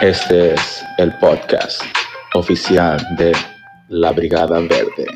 Este es el podcast oficial de la Brigada Verde.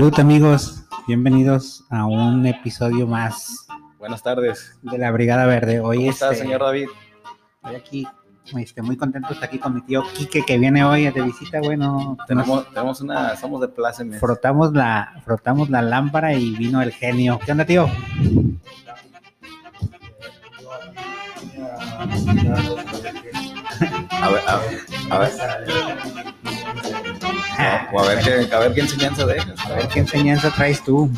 Salud amigos, bienvenidos a un episodio más Buenas tardes. de la Brigada Verde. Hoy ¿Cómo estás, este, señor David? Estoy aquí, este, muy contento estar aquí con mi tío Quique que viene hoy de visita. Bueno, nos Tenemos, tenemos una, somos de plácemes. frotamos la, frotamos la lámpara y vino el genio. ¿Qué onda, tío? A ver, a ver, a ver. O a ver qué, a ver qué enseñanza dejas. A ver qué enseñanza traes tú.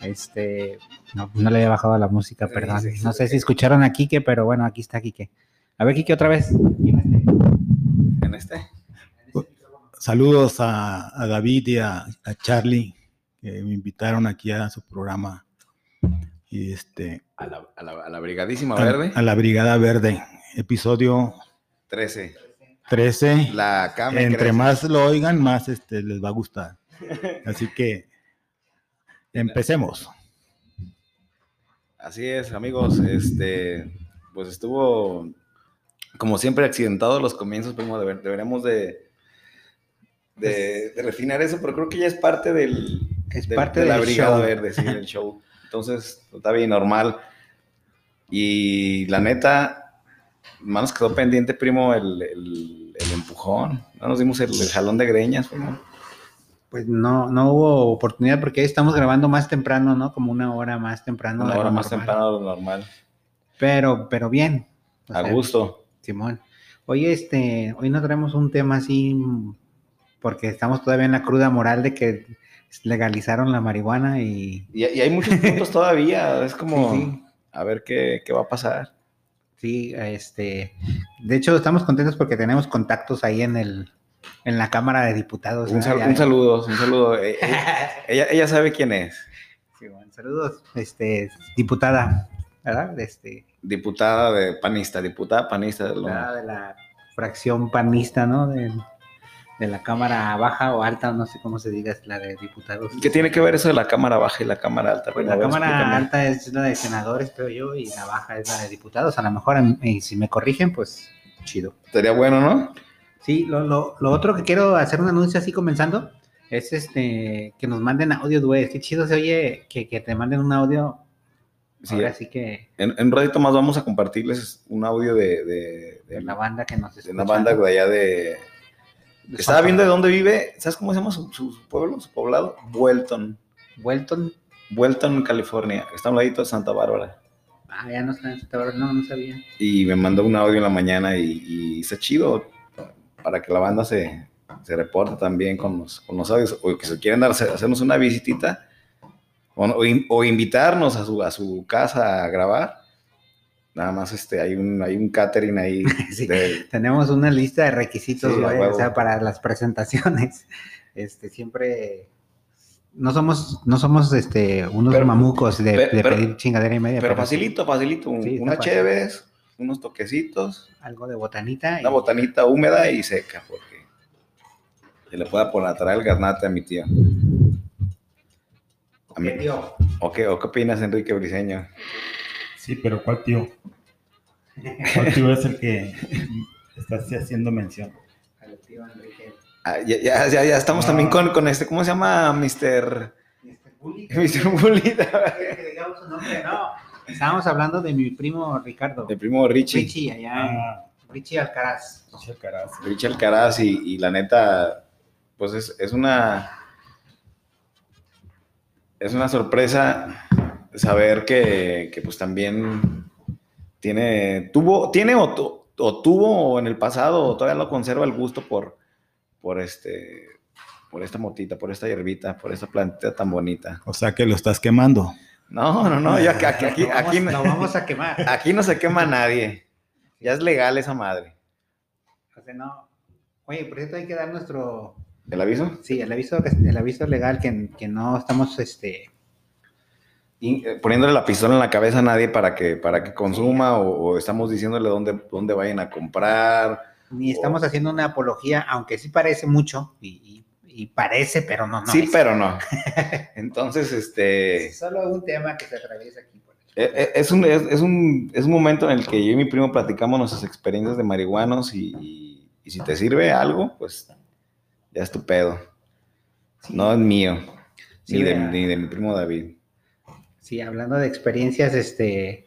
Este, no, no le había bajado a la música, Sí, perdón. sí, sí. no sé si escucharon a Quique, pero bueno, aquí está Quique. A ver, Quique, otra vez. En este. Saludos a, a David y a, a Charlie que me invitaron aquí a su programa y este A la, a la, a la brigadísima a, verde. a la Brigada Verde, episodio 13. 13. La cama. Entre más lo oigan, más este les va a gustar. Así que empecemos. Así es, amigos. Este, pues estuvo, como siempre, accidentado los comienzos. Primo, Deber- deberemos de, de, de refinar eso, pero creo que ya es parte del, Es de, parte de la Brigada show. Verde, sí, del show. Entonces, está bien normal. Y la neta, más nos quedó pendiente, primo, el, el- el empujón. No nos dimos el, el jalón de greñas, primo. Pues no, no hubo oportunidad porque hoy estamos grabando más temprano, ¿no? Como una hora más temprano. Una de hora más normal. temprano de lo normal. Pero, pero bien. O A sea, gusto. Simón. Hoy este, hoy no traemos un tema así porque estamos todavía en la cruda moral de que legalizaron la marihuana y Y, y hay muchos puntos todavía. Es como, Sí, sí. a ver qué, qué va a pasar. Sí, este, de hecho estamos contentos porque tenemos contactos ahí en el, en la Cámara de Diputados. Un, sal- un saludo, un saludo. Eh, Ella, ella, ella sabe quién es. Simón, saludos, este, diputada, ¿verdad? Este, Diputada de panista, diputada panista. de lo- de la fracción panista, ¿no? De, de la Cámara Baja o Alta, no sé cómo se diga, es la de diputados. ¿Qué tiene que ver eso de la cámara baja y la cámara alta? Pues la ver, Cámara explícame. Alta es la de senadores, creo yo, y la baja es la de diputados. A lo mejor, y si me corrigen, pues chido. Sería bueno, ¿no? Sí, lo, lo, lo otro que quiero hacer un anuncio así comenzando es este que nos manden audio, güey. Qué chido se oye que, que te manden un audio. Sí. Ahora sí que En, en un ratito más vamos a compartirles un audio de, de, de la banda que nos de escucha. una banda de allá de... Estaba viendo de dónde vive, ¿sabes cómo se llama su, su pueblo, su poblado? Vuelton. Welton. Vuelton, California. Está a un ladito de Santa Bárbara. Ah, ya no sabía, no, no sabía. y me mandó un audio en la mañana y, y está chido para que la banda se, se reporte también con los, con los audios o que se quieren dar, hacernos una visitita o, o o invitarnos a su, a su casa a grabar. Nada más este, hay un, hay un catering ahí. Sí. de- Tenemos una lista de requisitos, Sí, güey, o sea, para las presentaciones. Este, siempre no somos, no somos este, unos Pero- mamucos de, pero- de pero- pedir chingadera y media. Pero facilito, facilito. Sí, está unas cheves, unos toquecitos, Algo de botanita. una y- botanita húmeda y seca, porque se le pueda por traer el garnate a mi tío. A mí- ¿O qué, ¿O qué opinas, Enrique Briseño? Sí, pero ¿cuál tío? ¿Cuál tío es el que estás haciendo mención? Al tío Enrique. Ah, ya, ya, ya, ya estamos Ah. también con, con este, ¿cómo se llama? Mr. Mr. Bully. ¿Quiere que digamos su nombre? No. Estábamos hablando de mi primo Ricardo. El primo Richie. Richie, allá en Ah, Richie Alcaraz. pinche carazo. Richie Alcaraz y, y la neta, pues es, es una es una sorpresa saber que, que, pues también tiene, tuvo, tiene o, tu- o tuvo o en el pasado o todavía lo conserva el gusto por, por este, por esta motita, por esta hierbita, por esta plantita tan bonita. O sea que lo estás quemando. No, no, no, ya que aquí, aquí, Lo vamos, aquí, lo vamos a quemar. aquí no se quema nadie. Ya es legal esa madre. O sea, no. Oye, por cierto, hay que dar nuestro. ¿El aviso? Sí, el aviso, el aviso legal que, que no estamos este, poniéndole la pistola en la cabeza a nadie para que, para que consuma o, o estamos diciéndole dónde, dónde vayan a comprar. ni estamos haciendo una apología, aunque sí parece mucho, y, y- y parece, pero no, no. sí, es. pero no. Entonces, este, Es solo un tema que se atraviesa aquí. por eh, eh, es un, es, un, es un momento en el que yo y mi primo platicamos nuestras experiencias de marihuanos y, y- y si te sirve algo, pues ya es tu pedo. No es mío, Sí, ni, de, vea. ni de mi primo David. Sí, hablando de experiencias, este,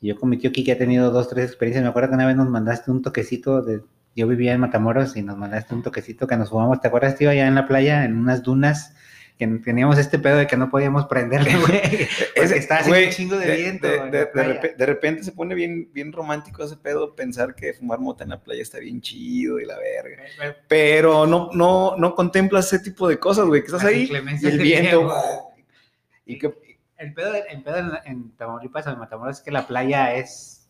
yo con mi tío Kiki he tenido dos, tres experiencias. Me acuerdo que una vez nos mandaste un toquecito de, yo vivía en Matamoros y nos mandaste un toquecito que nos fumamos. ¿Te acuerdas, tío? Allá en la playa, en unas dunas, que teníamos este pedo de que no podíamos prenderle, güey. Estaba haciendo un chingo de, viento. De, repente se pone bien, bien romántico ese pedo, pensar que fumar mota en la playa está bien chido y la verga. Pero no, no, no contemplas ese tipo de cosas, güey, que estás ahí y el viento. Y que, El pedo, el pedo en, en Tamaulipas o en Matamoros es que la playa es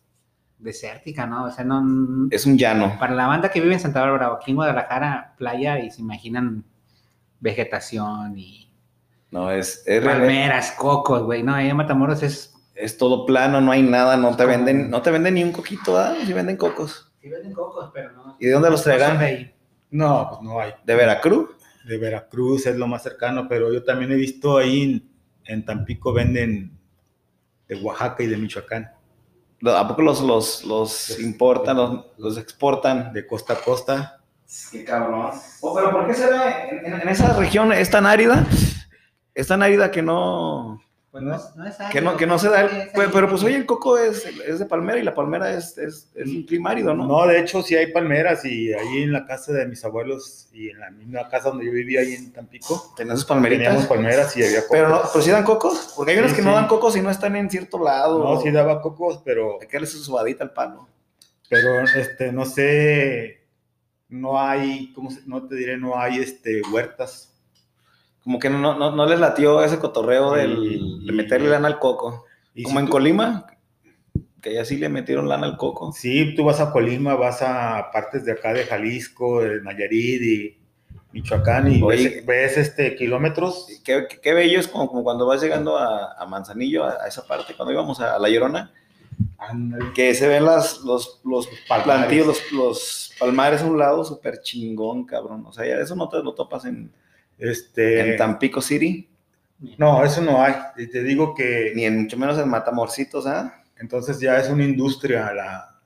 desértica, ¿no? O sea, no... es un llano. Para la banda que vive en Santa Bárbara o aquí en Guadalajara, playa y se imaginan vegetación y No, es, es, real- palmeras, cocos, güey. No, ahí en Matamoros es... es todo plano, no hay nada, no te venden, no te venden ni un coquito, ¿ah? Si venden cocos. Sí venden cocos, pero no... ¿Y de dónde los traerán? de ahí. No, pues no hay. ¿De Veracruz? De Veracruz es lo más cercano, pero yo también he visto ahí en, Tampico venden de Oaxaca y de Michoacán, ¿A poco los, los, los importan, los, los exportan? de costa a costa. Qué cabrón. Oh, pero ¿por qué será en, en- en esa región es tan árida? Es tan árida que no, Pues no, es- no es que no, que no se da el, pues, pero pues oye, el coco es, es de palmera y la palmera es, es, es un clima árido, ¿no? No, de hecho sí hay palmeras y ahí en la casa de mis abuelos y en la misma casa donde yo vivía ahí en Tampico, teníamos palmeritas. palmeras y había cocos. Pero no, pero sí dan cocos, porque hay unas Sí, que no dan cocos y no están en cierto lado. No, sí daba cocos, pero, Hay que darle su subadita al palo. pero este, no sé, no hay, ¿cómo se- no te diré? No hay este, huertas. Como que no, no, no les latió ese cotorreo del, de meterle lana al coco. Y Como si en tú- Colima, que ya sí le metieron lana al coco. Sí, tú vas a Colima, vas a partes de acá de Jalisco, de Nayarit y Michoacán y Oye. ves, ves, este, kilómetros. Qué, qué- qué bello es como, como cuando vas llegando a, a Manzanillo, a, a esa parte, cuando íbamos a, La Llorona, que se ven las, los, los Palmares. plantillos, los, los palmares a un lado, súper chingón, cabrón. O sea, ya eso no te lo topas en, Este, en Tampico City, no, eso no hay. Y te digo que ni en mucho menos en Matamorcitos, ¿ah? entonces ya es una industria la,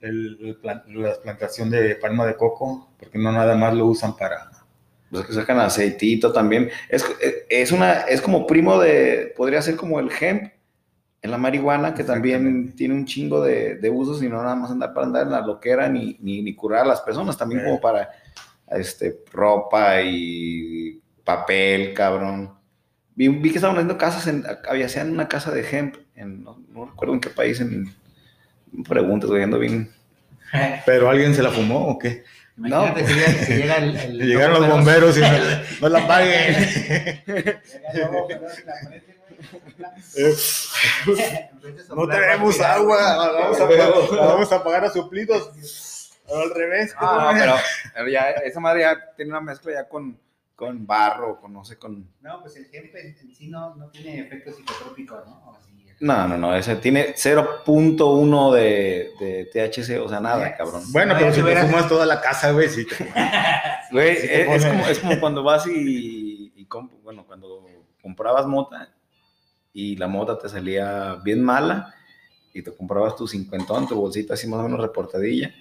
el- la plantación de palma de coco, porque no nada más lo usan para... Los que sacan aceitito también. Es, es, una, es como primo de, podría ser como el hemp en la marihuana, que también tiene un chingo de, de usos y no nada más andar para andar en la loquera ni, ni, ni curar a las personas, también Eh. como para este, ropa y papel, cabrón. Vi, vi que estaban haciendo casas, en, había hacían una casa de hemp, en, no, no recuerdo en qué país, en, no preguntas, güey, ando bien. ¿Pero alguien se la fumó o qué? Imagínate No. si, llega, el, el Llegaron los bomberos y no, no la paguen. la. En No tenemos agua, vamos a, pagar, vamos a pagar a suplidos. Al revés. Ah, no, pero, pero ya, esa madre ya tiene una mezcla ya con, con barro, con no sé, con... No, pues el hemp en, en sí no, no tiene efecto psicotrópico, ¿no? No, no, no, ese tiene 0.1 de, de THC, o sea, nada, cabrón. Bueno, No, pero si te hubieras- fumas toda la casa, güey, sí. te- Güey, Sí te es, como, es como cuando vas y, y comp- bueno, cuando comprabas mota y la mota te salía bien mala y te comprabas tu cincuentón, tu bolsita así más o menos reportadilla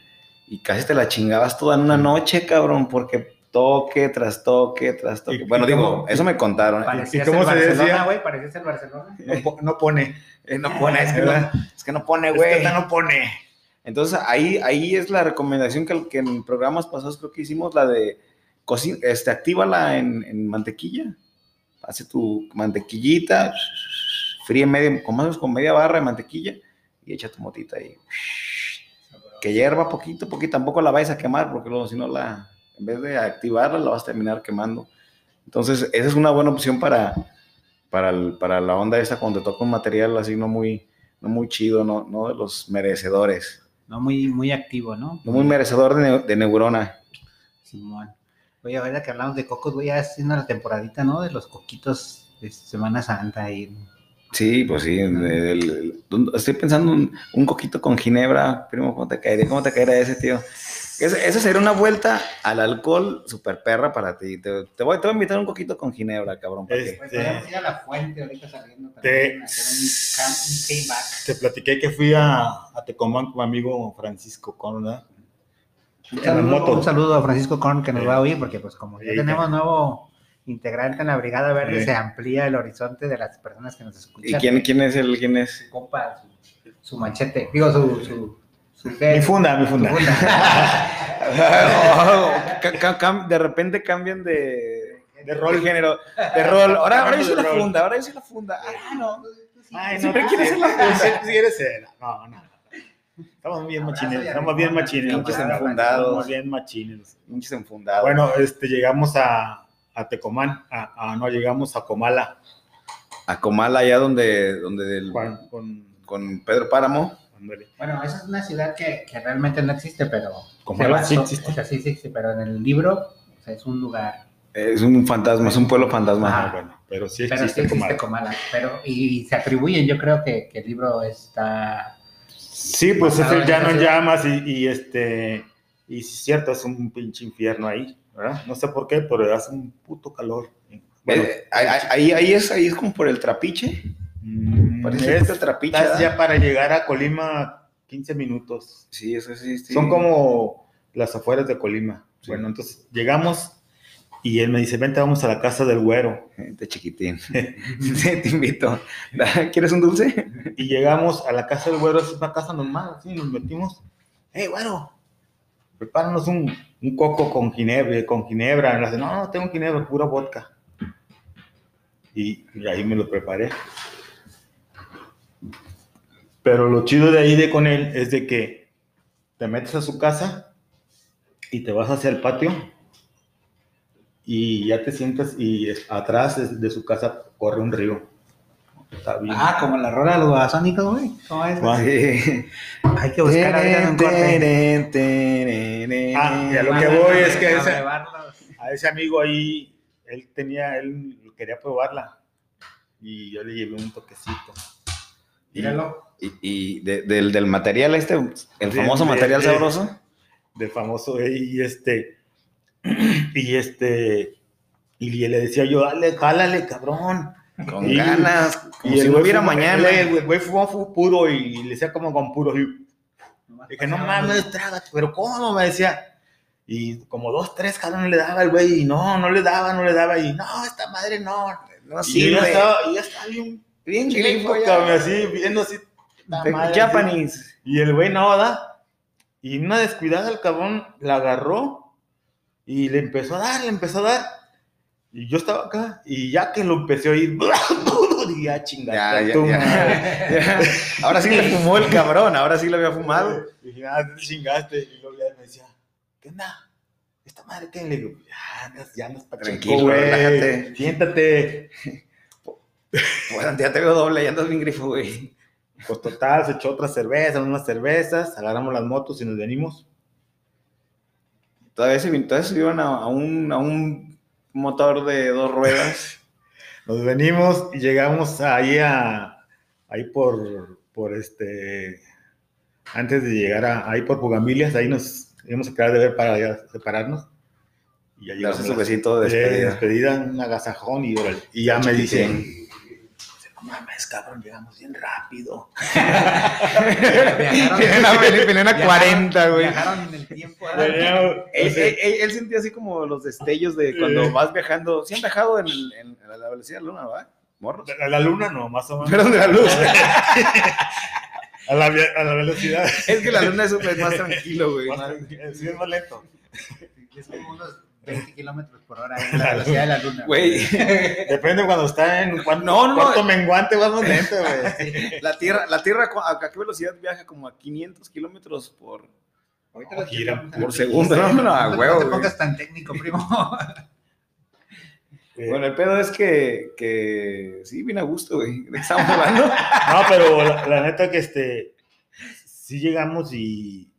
y casi te la chingabas toda en una noche, cabrón, porque toque tras toque tras toque. ¿Y- Bueno, y digo, cómo- eso me contaron. ¿eh? Parecías cómo el se Barcelona, decía? güey, parecías el Barcelona. No, po- no pone. Eh, no pone, es que no, es que no pone, Es que güey. no pone. Entonces ahí, ahí es la recomendación que, que en programas pasados creo que hicimos, la de cocina, este, actívala en, en mantequilla. Hace tu mantequillita, fríe medio, con más o menos con media barra de mantequilla y echa tu motita ahí. Que hierva poquito, poquito, tampoco la vayas a quemar porque luego si no la, en vez de activarla la vas a terminar quemando. Entonces esa es una buena opción para, para, el- para la onda esta cuando te toca un material así no muy, no muy chido, no, no de los merecedores. No muy, muy activo, ¿no? No muy merecedor de, de neurona. Simón. Oye, ahora que hablamos de cocos, voy a haciendo la temporadita, ¿no? De los coquitos de Semana Santa y Sí, pues sí. el- el- el- estoy pensando un, un coquito con ginebra. Primo, ¿cómo te caería? ¿Cómo te caería ese, tío? Esa sería una vuelta al alcohol super perra para ti. Te, te voy, te voy a invitar un coquito con ginebra, cabrón. ¿para qué? Pues ir a la fuente ahorita saliendo Te- también. hacer un, un. Te platiqué que fui a, a Tecomán con mi amigo Francisco Corona. Un En la saludo, moto. un saludo a Francisco Korn que nos va a oír, porque pues como ya tenemos nuevo integrante en la Brigada Verde, Sí. se amplía el horizonte de las personas que nos escuchan. ¿Y quién, quién es el quién es? Su copa, su, su machete, digo, su... su, su Mi funda, mi funda. Cam- de repente cambian de, De rol. género, de rol. Ahora, ahora yo soy la funda, ahora yo soy la funda. Ah, no. Ay, no, Siempre quieres ser la funda. quieres ser. No, no. Estamos bien machines, estamos bien machines. Estamos enfundados. bien machines. Pinches enfundados. Bueno, este, llegamos a, a Tecomán, a, a- no, llegamos a Comala A Comala, allá donde, donde del- con, con, con Pedro Páramo. Bueno, esa es una ciudad que, que realmente no existe, pero... Como se la- basó- sí existe. O sea, sí existe, pero en el libro o sea, es un lugar... Es un fantasma, es un pueblo fantasma. Ah, bueno, pero sí Pero sí existe existe Comala. Comala. Pero, y, se atribuyen, yo creo que, que el libro está... Sí, pues es el llano llamas y, y este, y sí es cierto, es un pinche infierno ahí, ¿verdad? No sé por qué, pero hace un puto calor. Bueno, Eh, ahí, ahí- es, ahí es como por el trapiche. mm, Parece es- que el trapiche. estás ya para llegar a Colima 15 minutos. Sí, eso sí, sí. Son como las afueras de Colima. Sí. Bueno, entonces llegamos y él me dice, vente, vamos a la casa del güero. Gente chiquitín. Sí, te invito. ¿Quieres un dulce? Y llegamos a la casa del güero, es una casa normal, así, nos metimos. ¡Hey, güero! Prepáranos un, un coco con ginebra, con ginebra. Y le hace, no, no tengo ginebra, pura vodka. Y, y ahí me lo preparé. Pero lo chido de ahí de con él es de que te metes a su casa y te vas hacia el patio y ya te sientas y atrás de su casa corre un río. Está bien. Ah, como la rola de los babasónicos, güey. ¿Cómo es? Sí. Hay que buscar ahorita en un corte. Ah, y a lo que voy es que ese- Abrevarlos. a ese amigo ahí, él tenía, él quería probarla. Y yo le llevé un toquecito. Míralo. Y, y de- del, del material este, el famoso de- material de- sabroso. del famoso, eh, y este, y este, y le decía yo, dale, jálale, cabrón. Con Y- ganas, como y si el no güey hubiera mañana. El güey- fumó fu- puro y le decía como con puro. Y dije, no mames, trágate, pero ¿cómo? Me decía. Y como dos, tres cabrones le daba el güey, y no, no le daba, no le daba, y no, esta madre no. No y sirve. ya estaba, y ya estaba bien, Bien así, viendo así. Japanese. Y el güey no, da. Y una descuidada el cabrón la agarró y le empezó a dar, le empezó a dar. Y yo estaba acá y ya que lo empecé a oír, dije, ah, Ya, chingada, ya, ya. Ya. Ahora sí le fumó el cabrón, ahora sí le había fumado. Dije, ah, te chingaste. Y luego ya me decía, ¿qué onda? ¿Esta madre qué? Le digo, ya andas, ya andas pacheco, Tranquilo, güey. relájate. Siéntate. Bueno, ya te veo doble, ya andas bien grifo, güey. Pues total, se echó otra cerveza, unas cervezas, agarramos las motos y nos venimos. Todavía se, todavía se iban a, a un, a un motor de dos ruedas. Nos venimos y llegamos ahí a, ahí por, por este, antes de llegar a, ahí por Pugambilias, ahí nos íbamos a quedar de ver para ya separarnos. Y ya llegamos Darse su besito de despedida. despedida, un agasajón y órale. Y ya me dicen, no mames, cabrón, llegamos bien rápido. Viajaron- Vienen a, vienen a viajaron- 40, güey. Viajaron en el tiempo. ¿verdad? Él, o sea, él- él- él sentía así como los destellos de cuando vas viajando. ¿Sí han viajado en, el- en la velocidad de la luna, va? Morros. a la luna no, más o menos. Perdón, de la luz. A la, a la velocidad. es que la luna es, es más tranquilo, güey. Más- Sí, es más lento. Es como unos 20 kilómetros por hora en la velocidad de la luna. Güey, Depende cuando está en cuánto, No, no, no. menguante vas más lento, güey. la Tierra, la tierra ¿a, qué velocidad viaja? Como a 500 kilómetros por, Gira checamos. por segundo. No, no, a No te pongas tan técnico, primo. Eh, Bueno, el pedo es que, que sí, bien a gusto, güey. ¿De qué estamos hablando? No, pero la, la neta que este sí llegamos y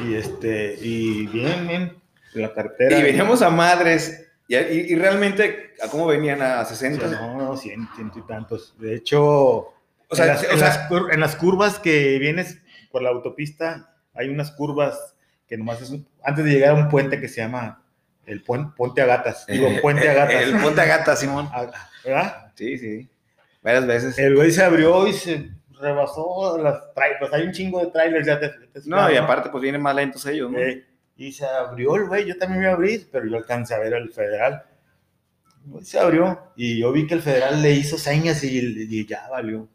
y este y bien, bien la cartera. y veníamos a madres. Y, y- y realmente, ¿a cómo venían? ¿A 60? No, no, cien, ciento y tantos. De hecho, O sea, en, las, o en sea- las cur- en las curvas que vienes por la autopista, hay unas curvas que nomás es un- antes de llegar a un puente que se llama el puen- Puente Agatas. Digo, Puente Agatas. El Ponte Agata, Simón. Ah, ¿Verdad? Sí, sí. Varias veces. El güey se abrió y se rebasó las trailers. Pues hay un chingo de trailers ya te, te No, y aparte, pues vienen más lentos ellos, ¿no? Eh, y se abrió el güey, yo también me iba a abrir, pero yo alcancé a ver al federal. Se abrió y yo vi que el federal le hizo señas y, y ya valió.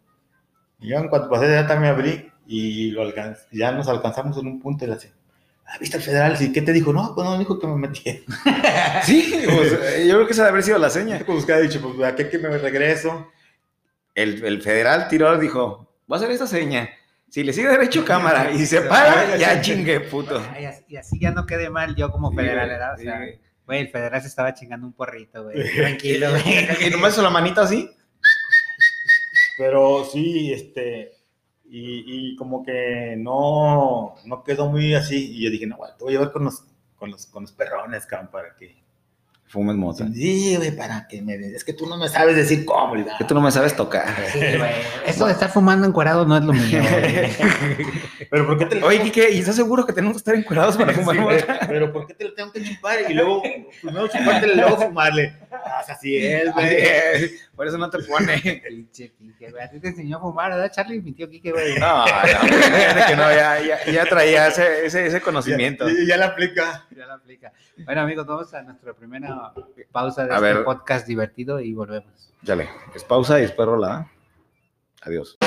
Y yo en cuanto pasé ya también me abrí y lo alcanz- ya nos alcanzamos en un punto y le hace, ah, ¿viste al federal? Sí, ¿qué te dijo? No, pues no, dijo que me metí. Sí, pues, eh, yo creo que esa debe haber sido la seña. Pues que ha dicho, pues ¿a qué que me regreso? El, el federal tiró, dijo, va a hacer esta seña. Si le sigue derecho, cámara. Y se para, ya chingue, puto. Y así ya no quede mal yo como federal, ¿verdad? O sea, güey. güey, el federal se estaba chingando un porrito, güey. Tranquilo, güey. Y nomás hizo la manita así. Pero sí, este, y, y como que no, no quedó muy así. Y yo dije, no, güey, te voy a llevar con los, con los, con los perrones, cabrón, para que... Fumes mota. Sí, güey, para que me... Es que tú no me sabes decir cómo, digo, Que tú no me sabes tocar. Sí, güey. Eso de estar fumando encuadrado no es lo mío, güey. Pero ¿por qué te lo Oye, Kike, ¿y estás seguro que tenemos que estar encuadrados para fumar Sí, mota? pero ¿por qué te lo tengo que chupar? Y luego, primero chupártelo y luego fumarle. Ah, así es, güey. Por eso no te pone. Pinche Quique, güey. A ti te enseñó a fumar, ¿verdad, Charlie? Mi tío Quique, güey. No, no, que no, ya, ya, ya traía ese, ese, ese conocimiento. Ya, ya la aplica. Ya la aplica. Bueno, amigos, vamos a nuestra primera pausa de A este ver. podcast divertido y volvemos. Dale, es pausa y después rola. Adiós.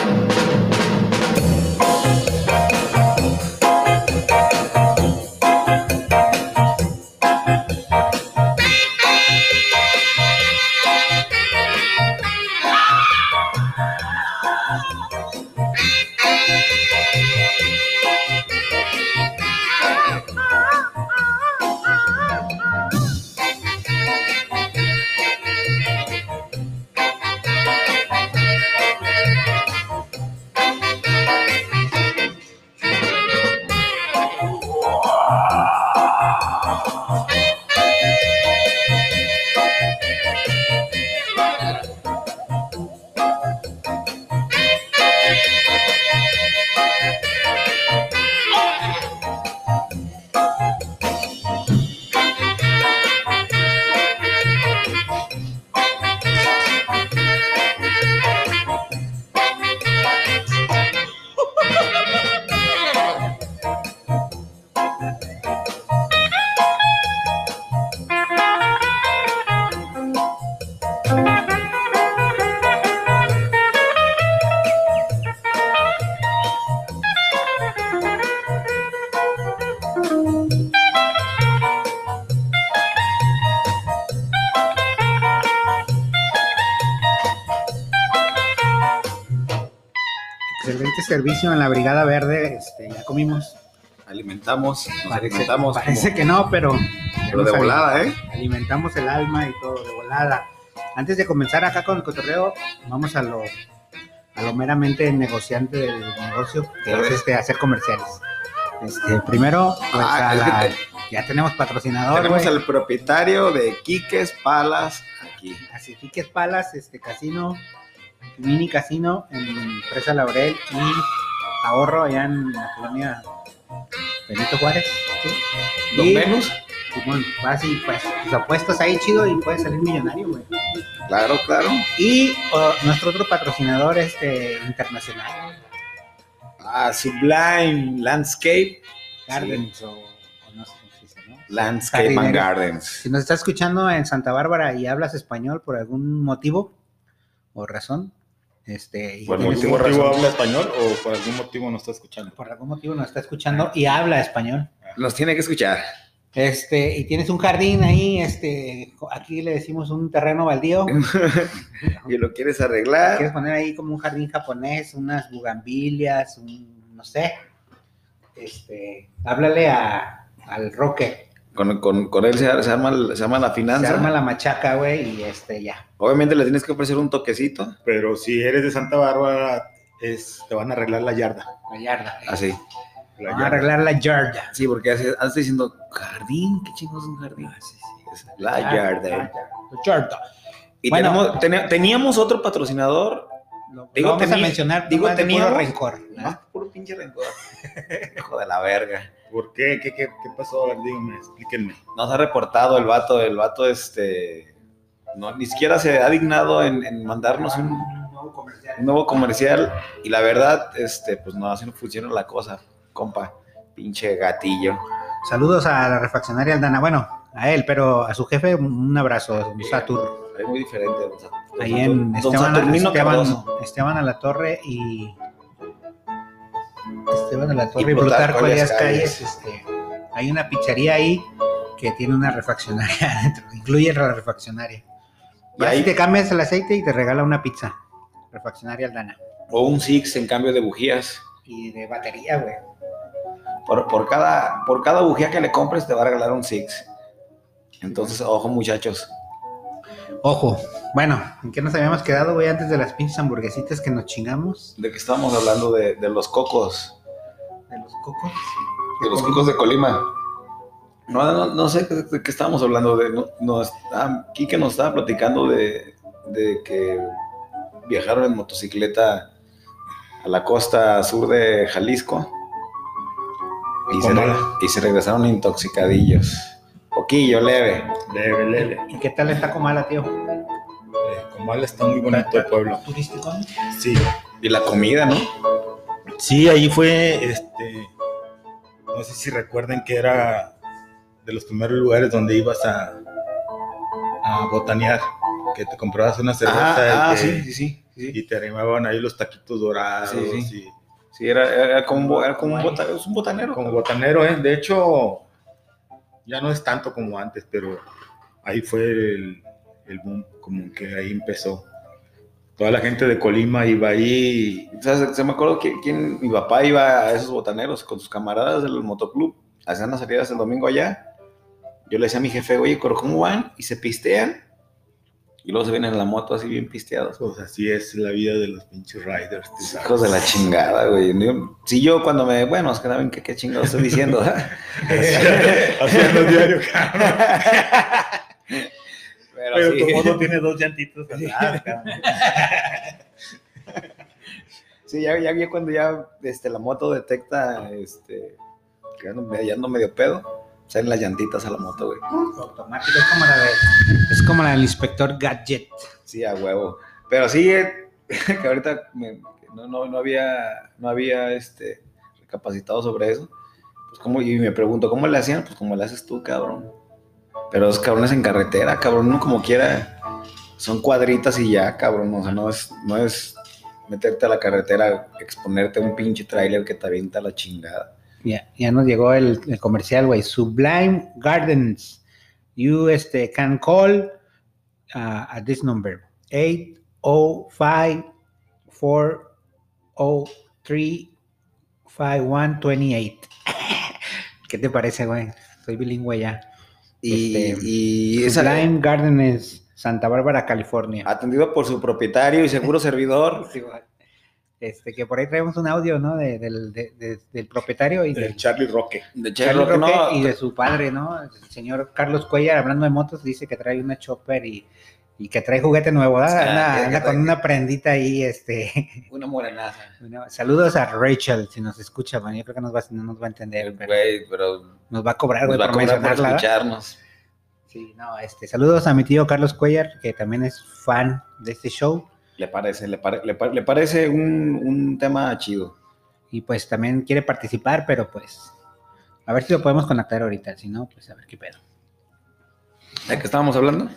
Servicio en la Brigada Verde. Este, ya comimos. Alimentamos, nos Parece, alimentamos. parece como- que no, pero. Pero de volada, ¿eh? alimentamos el alma y todo de volada. Antes de comenzar acá con el cotorreo, vamos a lo, a lo meramente negociante del negocio, que es este, hacer comerciales. Este, primero, pues Ah, a es que la, te- Ya tenemos patrocinador, Tenemos güey. al propietario de Quiques Palas aquí. Así Quiques Palas, este casino, mini casino en Presa Laurel y ahorro allá en la colonia Benito Juárez. ¿sí? Don Y, Venus. Simón, vas y pues tus apuestas ahí chido y puedes salir millonario, güey. Claro, claro. Y nuestro otro patrocinador este internacional, Ah, Sublime Landscape. Gardens o, o no sé cómo se dice, ¿no? Landscape and. Gardens. Si nos estás escuchando en Santa Bárbara y hablas español por algún motivo o razón, este, y ¿Por algún motivo razón. habla español o por algún motivo no está escuchando? por algún motivo nos está escuchando y habla español. Nos tiene que escuchar. Este, y tienes un jardín ahí, este, aquí le decimos un terreno baldío. y lo quieres arreglar. Quieres poner ahí como un jardín japonés, unas bugambilias, un, no sé. Este, háblale a, al Roque. Con, con- con él se, se arma, se arma la Se finanza. arma la machaca, güey, y este, ya. Obviamente le tienes que ofrecer un toquecito. Pero si eres de Santa Bárbara, es, te van a arreglar la yarda. La yarda. Así. La Vamos a yarda. arreglar la yarda. Sí, porque antes diciendo, jardín, ¿qué chingos es un jardín? Es la yarda. La yarda. Y Bueno. tenemos- teníamos otro patrocinador. Lo, Digo, lo vamos tenía- a mencionar, digo, teníamos- rencor. ¿no? Pinche rencor. Hijo de la verga. ¿Por qué? ¿Qué, qué, qué pasó? A ver, díganme, explíquenme. Nos ha reportado el vato, el vato este. No, ni siquiera se ha dignado en, en mandarnos un, nuevo comercial. un nuevo comercial. Y la verdad, este, pues no, así no funciona la cosa, compa. Pinche gatillo. Saludos a la refaccionaria Aldana. Bueno, a él, pero a su jefe un abrazo, un Satur. Es muy diferente. don Ahí en don Esteban, Saturnino Esteban. Esteban a la Torre y Esteban a la Torre Y Plutarco Elías Calles. Este, hay una pizzería ahí que tiene una refaccionaria adentro, incluye la refaccionaria. Y ahí- te cambias el aceite y te regala una pizza. Refaccionaria Aldana. O un Six en cambio de bujías. Y de batería, güey. Por, por cada, por cada bujía que le compres te va a regalar un Six. Entonces, ojo muchachos. Ojo, bueno, ¿en qué nos habíamos quedado, güey, antes de las pinches hamburguesitas que nos chingamos? De que estamos hablando de, de los cocos. De los cocos. De los cocos de Colima. No, no, no sé de, qué estábamos hablando. De, no, nos, ah, Quique nos estaba platicando de, de que viajaron en motocicleta a la costa sur de Jalisco y se, y se regresaron intoxicadillos. Poquillo, leve. Leve, leve. ¿Y qué tal está Comala, tío? Eh, Comal está muy bonito el pueblo. ¿Turístico? Sí. Y la comida, ¿no? Sí, ahí fue, este, no sé si recuerden que era de los primeros lugares donde ibas a, a botanear, que te comprabas una cerveza Ah, ah, y, te, sí, sí, sí, y te arrimaban ahí los taquitos dorados Sí, sí. y Sí, era, era como, era como un, bota- es un botanero. como botanero, ¿eh? De hecho, ya no es tanto como antes, pero ahí fue el, el boom, como que ahí empezó. Toda la gente de Colima iba ahí. ¿Sabes? Se me acuerdo que, mi papá iba a esos botaneros con sus camaradas del motoclub. Hacían las salidas el domingo allá. Yo le decía a mi jefe, oye, ¿cómo van? Y se pistean. Y luego se vienen en la moto así bien pisteados. Pues así es la vida de los pinches riders. tú sabes. Hijos de la chingada, güey. Si yo cuando me... Bueno, es que saben que qué chingado estoy diciendo. ¿verdad? Haciendo diario, cabrón. Pero, Pero sí. tu moto tiene dos llantitos atrás, cabrón. Sí, ya, ya, ya cuando ya este, la moto detecta este, que ando, me- ya ando medio pedo, salen las llantitas a la moto, güey. Automático, es como la de, es como la del inspector Gadget. Sí, a huevo. Pero sí, eh, que ahorita me- no, no, no había, no había este, recapacitado sobre eso. Pues como, y me pregunto, ¿cómo le hacían? Pues como le haces tú, cabrón. Pero los cabrones en carretera, cabrón, uno como quiera, son cuadritas y ya, cabrón. O sea, no es, no es meterte a la carretera, exponerte a un pinche tráiler que te avienta la chingada. Ya, ya nos llegó el, el comercial, güey. Sublime Gardens. You este, can call uh, at this number. 805-403-5128. ¿Qué te parece, güey? Soy bilingüe ya. Y, Este, y esa- Sublime Gardens, Santa Bárbara, California. atendido por su propietario y seguro servidor, Sí, güey. Este, que por ahí traemos un audio, ¿no? De- del, de- de- del propietario y El del Charlie Roque. De Charlie Charlie Roque no, y de su padre, ¿no? El señor Carlos Cuellar, hablando de motos, dice que trae una chopper y, y que trae juguete nuevo, Anda, con una prendita ahí, este. una morenaza. saludos a Rachel, si nos escucha, bueno, yo creo que nos va, no nos va a entender, pero Güey, pero nos va a cobrar, nos güey, va a por cobrar por mencionarla, ¿verdad? escucharnos. Sí, no, este, saludos a mi tío Carlos Cuellar, que también es fan de este show. Le parece, le, pare- le, pa- le parece un, un tema chido. Y pues también quiere participar, pero pues a ver si lo podemos conectar ahorita, si no, pues a ver qué pedo. ¿De qué estábamos hablando?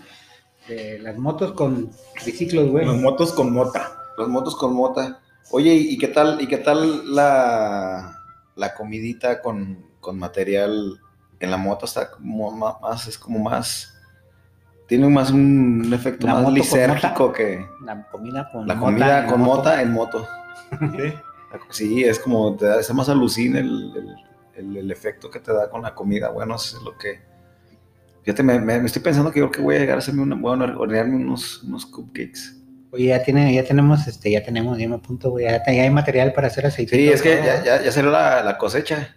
De las motos con triciclos, güey. Los motos con mota. Los motos con mota. Oye, ¿y qué tal, y qué tal la, la comidita con, con material en la moto? Está como más, es como más, tiene más un efecto ¿La más lisérgico que La comida con la comida con moto. mota en moto. ¿sí? Sí, es como, te da, está más alucina el, el, el- el efecto que te da con la comida. Bueno, eso es lo que... Fíjate, me, me- me estoy pensando que yo creo que voy a llegar a hacerme una, bueno, a hornearme unos, unos cupcakes. Oye, ya tiene, ya tenemos, este, ya tenemos, ya me apunto, güey, ya, ya hay material para hacer aceite. Sí, es que ya, ya, ya salió la, la cosecha.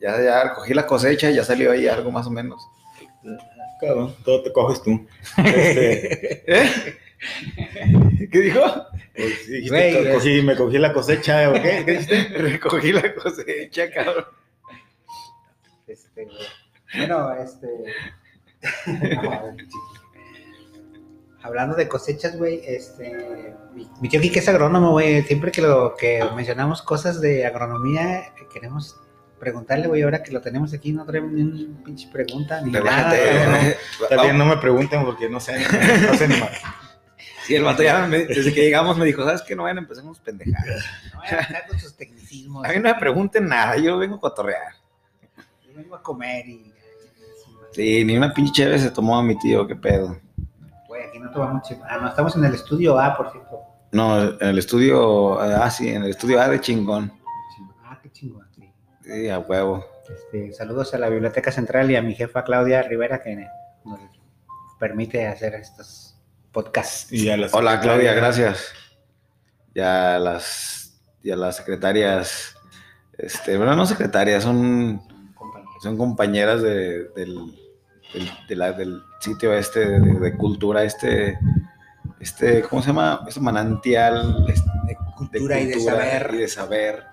Ya, ya cogí la cosecha y ya salió ahí algo más o menos. Cabrón, todo te coges tú. Este, ¿Eh? ¿Qué dijo? pues, dijiste, cogí, me cogí la cosecha, ¿o qué? ¿Qué dijiste? Recogí la cosecha, cabrón. Este, bueno, este. no, Hablando de cosechas, güey, este. Mi, mi tío Kike es agrónomo, güey. Siempre que lo que mencionamos cosas de agronomía, queremos preguntarle, güey. Ahora que lo tenemos aquí, no traemos ni una pinche pregunta ni nada. Relájate. cabrón. Está bien, no me pregunten porque no sé, no sé ni más. Sí, el vato ya me- desde que llegamos me dijo, ¿sabes qué? No vayan a empezar pendejadas. No vayan a estar con sus tecnicismos. A mí no me pregunten nada, yo vengo a cotorrear. Yo vengo a comer y. Sí, ni una pinche chévere se tomó a mi tío, qué pedo. Güey, aquí no tomamos chip. Ah, no, estamos en el estudio A, por cierto. No, en el estudio, ah, sí, en el estudio A de chingón. Sí. A huevo. Este, saludos a la Biblioteca Central y a mi jefa Claudia Rivera que nos permite hacer estos podcasts. Y a las Hola Claudia, gracias. Ya las, ya las secretarias, este, bueno, no secretarias, son, son compañeras de, del, del, de la- del sitio este de, de cultura, este, este, ¿cómo se llama? Este manantial este, de Cultura y de saber. y de saber.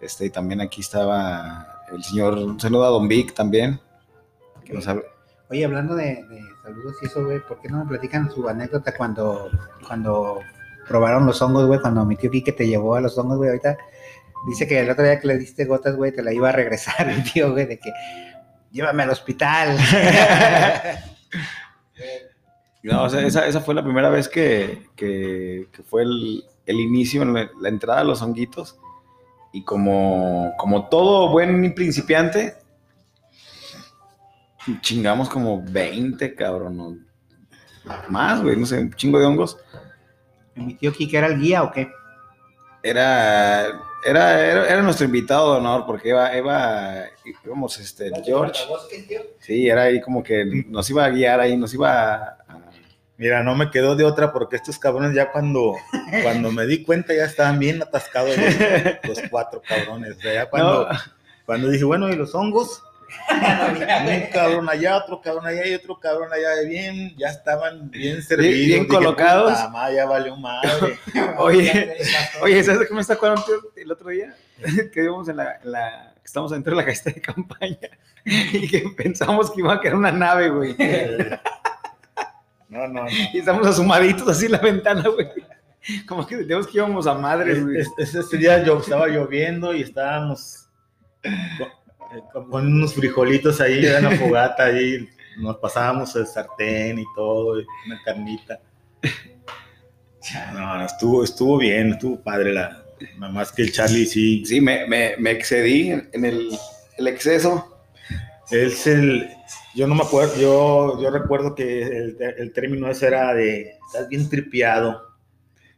Este, y también aquí estaba el señor, un saludo a Don Vic también, que nos habla- Oye, hablando de, de saludos y eso, güey, ¿por qué no me platican su anécdota cuando, cuando probaron los hongos, güey? Cuando mi tío Quique te llevó a los hongos, güey, ahorita dice que el otro día que le diste gotas, güey, te la iba a regresar el tío, güey, de que llévame al hospital. No, o sea, esa, esa fue la primera vez que, que- que fue el, el inicio, la, la entrada de los honguitos. Y como, como todo buen principiante, chingamos como 20, cabrón. o Más, güey, no sé, un chingo de hongos. ¿Mi tío Quique era el guía o qué? Era, era, era, era nuestro invitado de honor, porque iba, iba íbamos, este, George. Sí, era ahí como que nos iba a guiar ahí, nos iba a Mira, no me quedó de otra porque estos cabrones ya cuando, cuando me di cuenta ya estaban bien atascados los, los cuatro cabrones. O sea, ya cuando, No. cuando dije, bueno, ¿y los hongos? Un cabrón allá, otro cabrón allá y otro cabrón allá. Bien, ya estaban bien servidos. bien Dije, colocados. "Puta madre, ya valió madre. Oye, Oye, ¿sabes qué me está acordando el otro día? Que íbamos en la, la- que estamos dentro de la caseta de campaña y que pensamos que iba a caer una nave, güey. No, no, no. Y estamos asomaditos así en la ventana, güey. Como que tenemos que íbamos a madres, güey. Es- es- ese día yo estaba lloviendo y estábamos con, unos frijolitos ahí en la fogata ahí nos pasábamos el sartén y todo, y una carnita. No, no, estuvo, estuvo bien, estuvo padre la, nada más que el Charlie sí, Sí, me, me, me excedí en el, el exceso. es el, yo no me acuerdo, yo, yo recuerdo que el, el término ese era de, estás bien tripeado.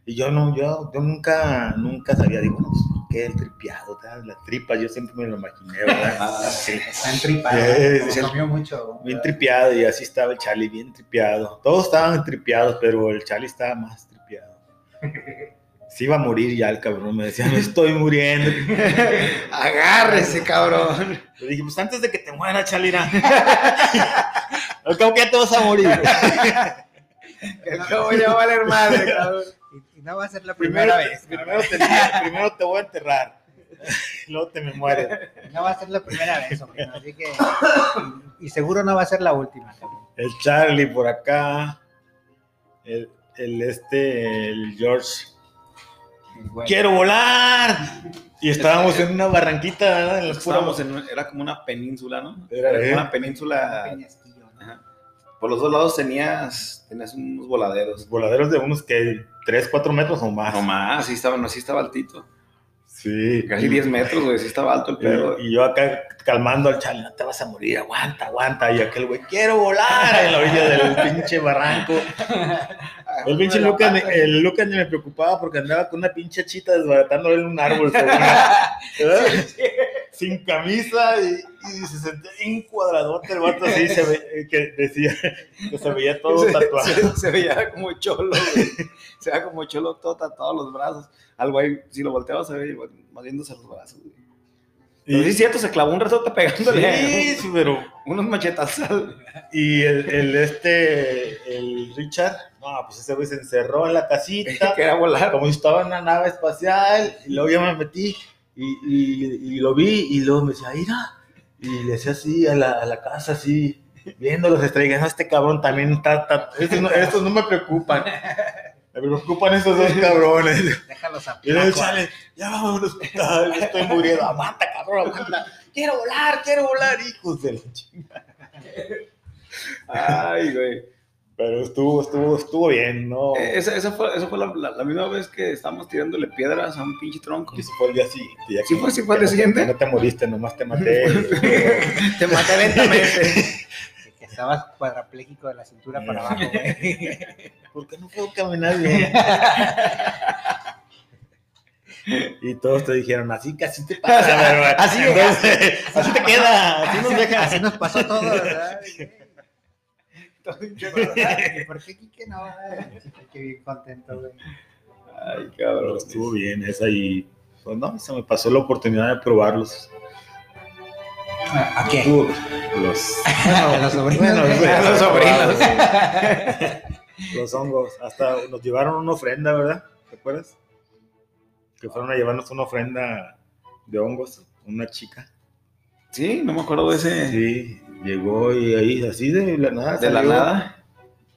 Y yo no, yo, yo nunca, nunca sabía, digo, bueno, pues, ¿por qué el tripeado? tal? La tripa, yo siempre me lo imaginé, ¿verdad? Ah, Sí. Está entripado. Eh, ¿no? sí. comió mucho. Bien tripeado, y así estaba el Charlie, bien tripeado. Todos estaban tripeados, pero el Charlie estaba más tripeado. se iba a morir ya el cabrón. Me decía, me estoy muriendo. Agárrese, cabrón. Le dije, pues antes de que te muera, Chalira. Al cabo que ya te vas a morir. Que acabo ya valer madre, cabrón. Y, y no va a ser la Primero, primera vez. primero, te, primero te voy a enterrar. Luego te me mueres. No va a ser la primera vez, hombre. Así que. Y, y seguro no va a ser la última. cabrón. El Charlie por acá. El, el este, el George. Bueno, ¡Quiero volar! Y estábamos en una barranquita, ¿verdad? En las Estábamos en un- era como una península, ¿no? Era, Era, ¿eh? como una península. Por los dos lados tenías, tenías unos voladeros. voladeros de unos que 3, 4 metros o más. No más, sí estaba, no, sí estaba altito. Sí. Casi 10 metros, güey, sí estaba alto el pedo. Y, y yo acá calmando al Charlie, no te vas a morir, aguanta, aguanta. Y aquel güey, quiero volar en la orilla del pinche barranco. El pinche Lucas, ni- el Lucas ni me preocupaba porque andaba con una pinche chita desbaratándole en un árbol. ¿Verdad? Sin camisa y, y se sentía bien cuadradote el vato así, se ve, eh, que decía que se veía todo se, tatuado. se- se veía como cholo, güey. Se veía como cholo todo tatuado los brazos. Algo ahí, si lo volteaba, se veía más viéndose los brazos, güey. Pero sí Y, es cierto, se clavó un ratote pegándole sí, sí, pero unos machetazos. al- Y el, el este, el Richard, no, pues ese güey se encerró en la casita, que era volar. como yo estaba en una nave espacial, y luego ya me metí, y, y- y lo vi, y luego me decía, mira, y le decía así a la, a la casa, así, viendo los estrellas, no, este cabrón también está, estos, no, estos no me preocupan, me preocupan estos dos cabrones. Déjalos a Y luego chale, ya vamos al hospital, estoy muriendo, aguanta, cabrón, aguanta, quiero volar, quiero volar, hijos de la chingada. Ay, güey. Pero estuvo, estuvo, estuvo bien, ¿no? Eh, Esa, esa fue, esa fue la, la- la misma vez que estábamos tirándole piedras a un pinche tronco. Y eso fue el día siguiente. ya Sí fue- sí fue el día no te- siguiente. No te moriste, nomás te maté. Te maté lentamente. Que estabas cuadrapléjico de la cintura para abajo, güey. ¿Por qué no puedo caminar bien? Y todos te dijeron, así que así te pasa, ¿verdad? Así Entonces, así te queda, así nos deja. Así nos pasó todo, ¿verdad? ¿Y ¿Por qué Kike no? Qué bien contento, güey. Ay, Pero cabrón. estuvo bien esa y pues no, se me pasó la oportunidad de probarlos. ¿A qué? Los, A los sobrinos. bueno, los sobrinos. los hongos. Hasta nos llevaron una ofrenda, ¿verdad? ¿Te acuerdas? Que fueron a llevarnos una ofrenda de hongos, una chica. Sí, no me acuerdo de ese. Sí, llegó y ahí así de la nada. De la salió. nada.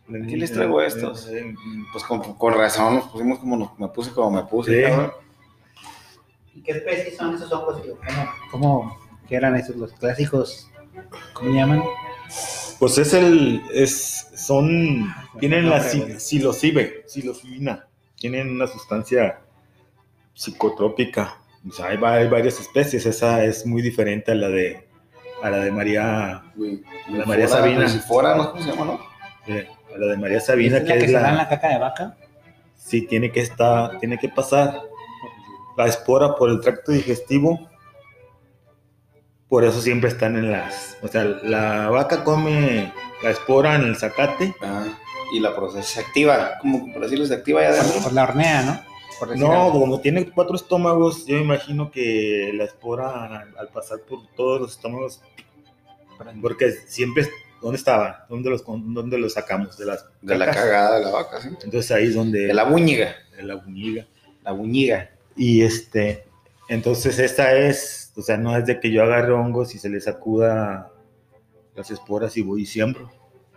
La niña, les traigo estos. Pues con, con razón nos pusimos como nos, me puse como me puse. Sí. ¿Y qué especies son esos hongos? tío? ¿Cómo, cómo qué eran esos los clásicos? ¿Cómo llaman? Pues es el, es, son, tienen la nombre, si- güey. psilocibe, psilocibina, tienen una sustancia psicotrópica. O sea, hay, va- hay varias especies, esa es muy diferente a la de, a la de María, Güey, La María Sabina. Lucifora, no sé cómo se llama, ¿no? eh, a la de María Sabina, ¿Es que la que es se da en la, la caca de vaca? sí tiene que estar, tiene que pasar la espora por el tracto digestivo. Por eso siempre están en las, o sea, la vaca come la espora en el zacate Ah, y la procesa se activa, como por decirlo, se activa allá adentro. Por la hornea, ¿no? No, algo. como tiene cuatro estómagos, yo me imagino que la espora al, al pasar por todos los estómagos, porque siempre, ¿dónde estaba? ¿Dónde los, dónde los sacamos? De las De la cagada de la vaca, sí. Entonces ahí es donde De la buñiga. de la buñiga. La buñiga. Y este, entonces esta es, o sea, no es de que yo agarre hongos y se le sacuda las esporas y voy y siembro.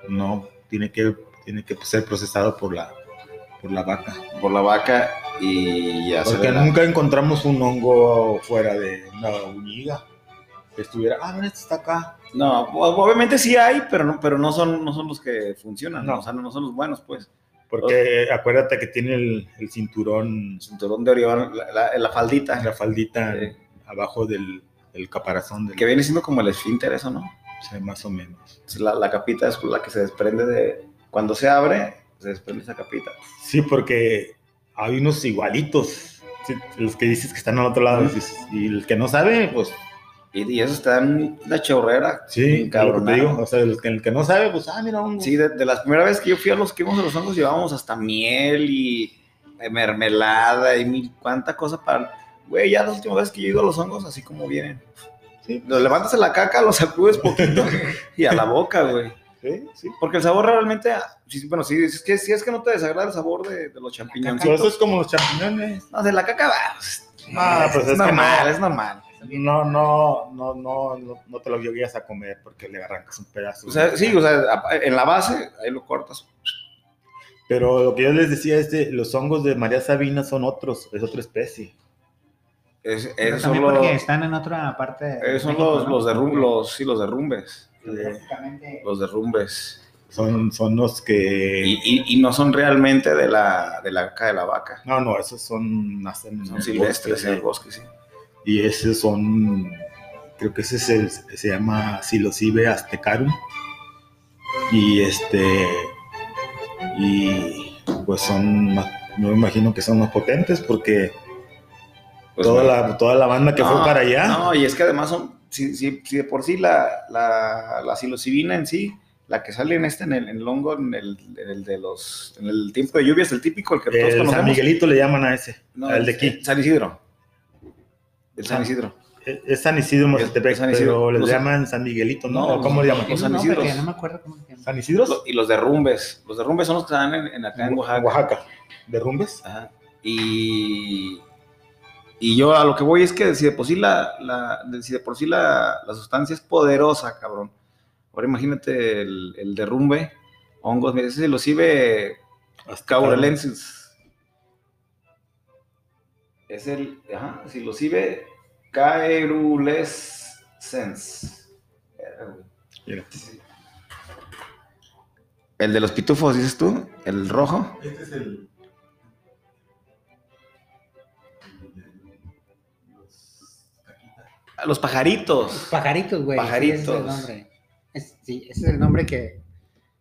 No, tiene que, tiene que ser procesado por la, por la vaca. Por la vaca y ya Porque la- nunca encontramos un hongo fuera de una buñiga que estuviera, ah, mira, este está acá. No, obviamente sí hay, pero no, pero no son, no son los que funcionan, No. o sea, no, no son los buenos, pues. Porque acuérdate que tiene el, el cinturón, Cinturón de Orión, la, la- la faldita, la faldita Sí. abajo del, del caparazón, del, que viene siendo como el esfínter, eso, ¿no? sea, más o menos. La, la capita es la que se desprende de. Cuando se abre, se desprende esa capita. Sí, porque hay unos igualitos, sí, los que dices que están al otro lado, y el que no sabe, pues Y, y esos te dan la chorrera. sí, cabrón. o sea, el que, el que no sabe, pues, ah, mira, hongo. Sí, de, de las primeras veces que yo fui a los que íbamos a los hongos, llevábamos hasta miel y, eh, mermelada y mil cuánta cosa para. Güey, ya las últimas veces que yo he ido a los hongos, así como vienen. Sí. Los levantas en la caca, los sacudes poquito y a la boca, güey. Sí, sí. Porque el sabor realmente, ah, bueno, sí, es que, sí es que no te desagrada el sabor de, de los champiñones. Pero eso es como los champiñones. No, de la caca, va, pues, Ah, pues es normal, no. es normal. No, no, no, no, no, no te lo llegues a comer porque le arrancas un pedazo. O sea, sí, o sea, en la base, ahí lo cortas. Pero lo que yo les decía es que los hongos de María Sabina son otros, es otra especie. Es, son también porque los, están en otra parte. son México, los, ¿no? los, derrum- los, sí, los derrumbes. Los derrumbes. Son, son los que... Y, y, y no son realmente de la, de la caca de la vaca. No, no, esos son... Nacen en Son el silvestres bosque, en el bosque, sí. Y esos son... Creo que ese es el, se llama Psilocibe aztecarum. Y este... Y pues son... Yo me imagino que son más potentes porque Pues toda, no. la, toda la banda que fue para allá... No, y es que además son, si, si, si de por sí la, la, la psilocibina en sí, la que sale en este, en el, en el hongo, en el, en el de los, en el tiempo de lluvias, el típico, el que todos el San conocemos. Miguelito le llaman a ese, No, al de aquí. San Isidro. El San San- Isidro. Es es San Isidro Mazatepec, Es San Isidro. pero le Los- llaman San Miguelito, ¿no? No, ¿O ¿Cómo le llaman? los San Isidros. no me acuerdo cómo se llama. ¿San Isidros? Y los derrumbes. Los derrumbes son los que están en, en acá en Oaxaca. Oaxaca. ¿Derrumbes? Ajá. Y, y yo a lo que voy es que si de por sí la, la, de- si de por sí la, la sustancia es poderosa, cabrón. Ahora imagínate el, el derrumbe, hongos, mira, ese lo sirve caurelensis. Es el, ajá, si lo sirve caerulescens. Mira. El de los pitufos, dices tú, el rojo. Este es el. Los pajaritos. Pajaritos, güey. Pajaritos. Sí, ese es el nombre. Es- sí, ese es el nombre que.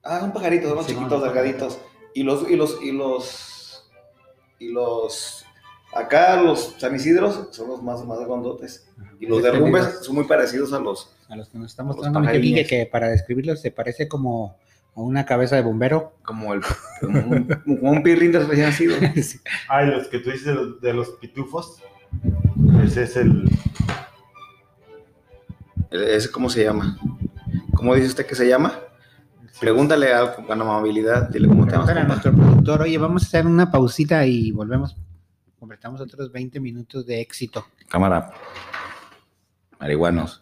Ah, son pajaritos, son Sí, chiquitos, delgaditos. Y los, y los, y los, y los, acá los San Isidros son los más, más grandotes. Y los derrumbes son muy parecidos a los, A los que nos está Los mostrando pajarines. que para describirlos se parece como a una cabeza de bombero. como el, como un, como un pirrín de recién nacido. Sí. Ah, los que tú dices de los, de los pitufos. Ese es el. ¿Ese cómo se llama? ¿Cómo dice usted que se llama? Pregúntale a, con amabilidad, dile cómo te llamas. A nuestro productor, oye, vamos a hacer una pausita y volvemos. Completamos otros 20 minutos de éxito. Cámara. Marihuanos.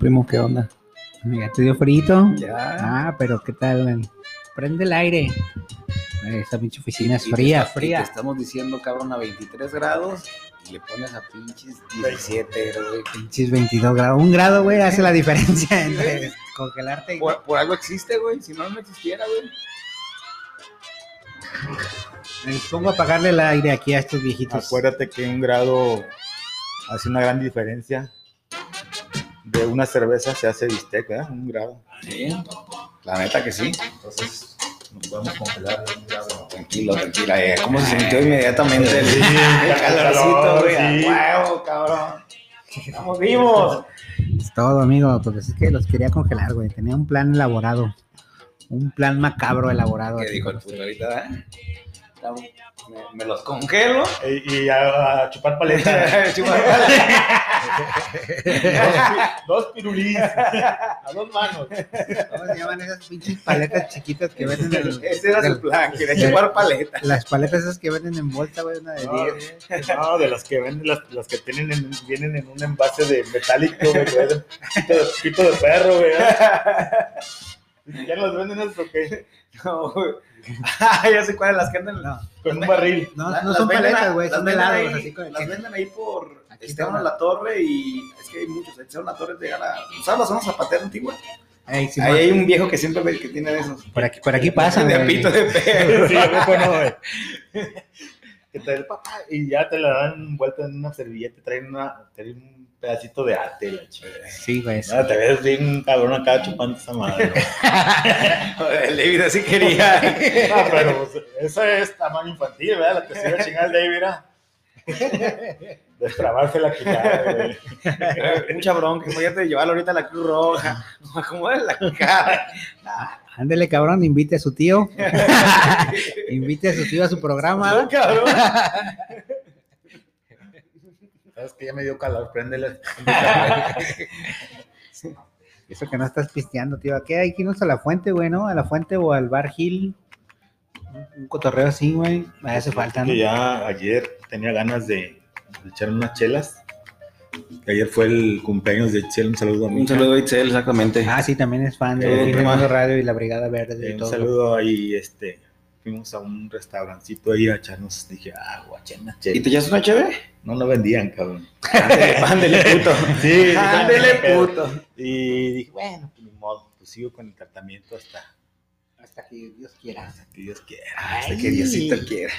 Primo, ¿qué onda? ¿Ya te dio frito? Ya. Ah, pero ¿qué tal? Prende el aire. Esta pinche oficina es Y te fría, está- y fría. Te estamos diciendo, cabrón, a 23 grados y le pones a pinches 17, güey. Pinches 22 grados. Un grado, güey, hace la diferencia entre congelarte y... Por, por algo existe, güey. Si no, no existiera, güey. Me pongo a apagarle el aire aquí a estos viejitos. Acuérdate que un grado hace una gran diferencia. De una cerveza se hace bistec, ¿verdad? Un grado. Sí. La neta que sí. Entonces, nos podemos congelar un grado. Tranquilo, tranquila. eh. ¿Cómo se sintió inmediatamente el, Sí, el calorcito, calor, güey? sí. A huevo, cabrón. Estamos vivos. Es todo, amigo. Pues es que los quería congelar, güey. Tenía un plan elaborado. Un plan macabro elaborado. ¿Qué dijo el puto ahorita? eh? Me, me los congelo. Y, y a, a chupar paleta. Chupar- dos pirulís. A dos manos. ¿Cómo se llaman esas pinches paletas chiquitas que venden en el- Ese era su plan, quería chupar paleta. Las paletas esas que venden en bolsa, güey, una de No, 10. no, de las que venden, las, las que tienen en- vienen en un envase de metálico, güey, pito de perro, güey. ¿Ya no las venden eso o qué? No, güey. Ah, ya sé cuáles las que andan. No, Con un barril. no, La- no son paletas, a- güey, son ahí- Así con Las venden ahí por Aquí Esteban. La Torre y es que hay muchos. Esteban La Torre de la. ¿Sabes la zona zapatera antigua? Sí, ahí hay un viejo que siempre ve que tiene de esos. Por aquí, por aquí pasan, de apito de perro. Sí, ¿a poco no, güey? Que te el papá y ya te la dan envuelta en una servilleta, traen, una, traen un pedacito de ate, la chingada. Sí, güey. sí. Ah, te ves bien cabrón acá chupando esa madre. ¿no? El David así quería. Ah, pero pues, esa es tamaño infantil, ¿verdad? La que se iba a chingar el David era. Destrabarse la quijada, güey. Mucha bronca. Imagínate llevarlo ahorita a la Cruz Roja. Como la cara. Ándele, cabrón, invite a su tío. invite a su tío a su programa. ¿verdad? cabrón. Sabes que ya me dio calor, préndele. Eso que no estás pisteando, tío. ¿Qué hay que irnos a la fuente, güey, no? A la fuente o al bar Hill. Un, un cotorreo así, güey. Me hace falta, ¿no? Que ya ayer tenía ganas de, de echar unas chelas. Que ayer fue el cumpleaños de Itzel, un saludo a mi Un saludo a Itzel, exactamente. Ah, sí, también es fan Eh, de Radio y la Brigada Verde Eh, y un todo. saludo ahí, este, fuimos a un restaurancito ahí a echarnos, dije, ah, guachen, unas ¿Y chelas. te echas una chévere? No lo vendían, cabrón. Ándele, puto. Sí, Ándele, pero- puto. Y dije, bueno, pues ni modo, pues sigo con el tratamiento hasta, Hasta que Dios quiera. hasta que Dios quiera. Hasta que Diosito quiera.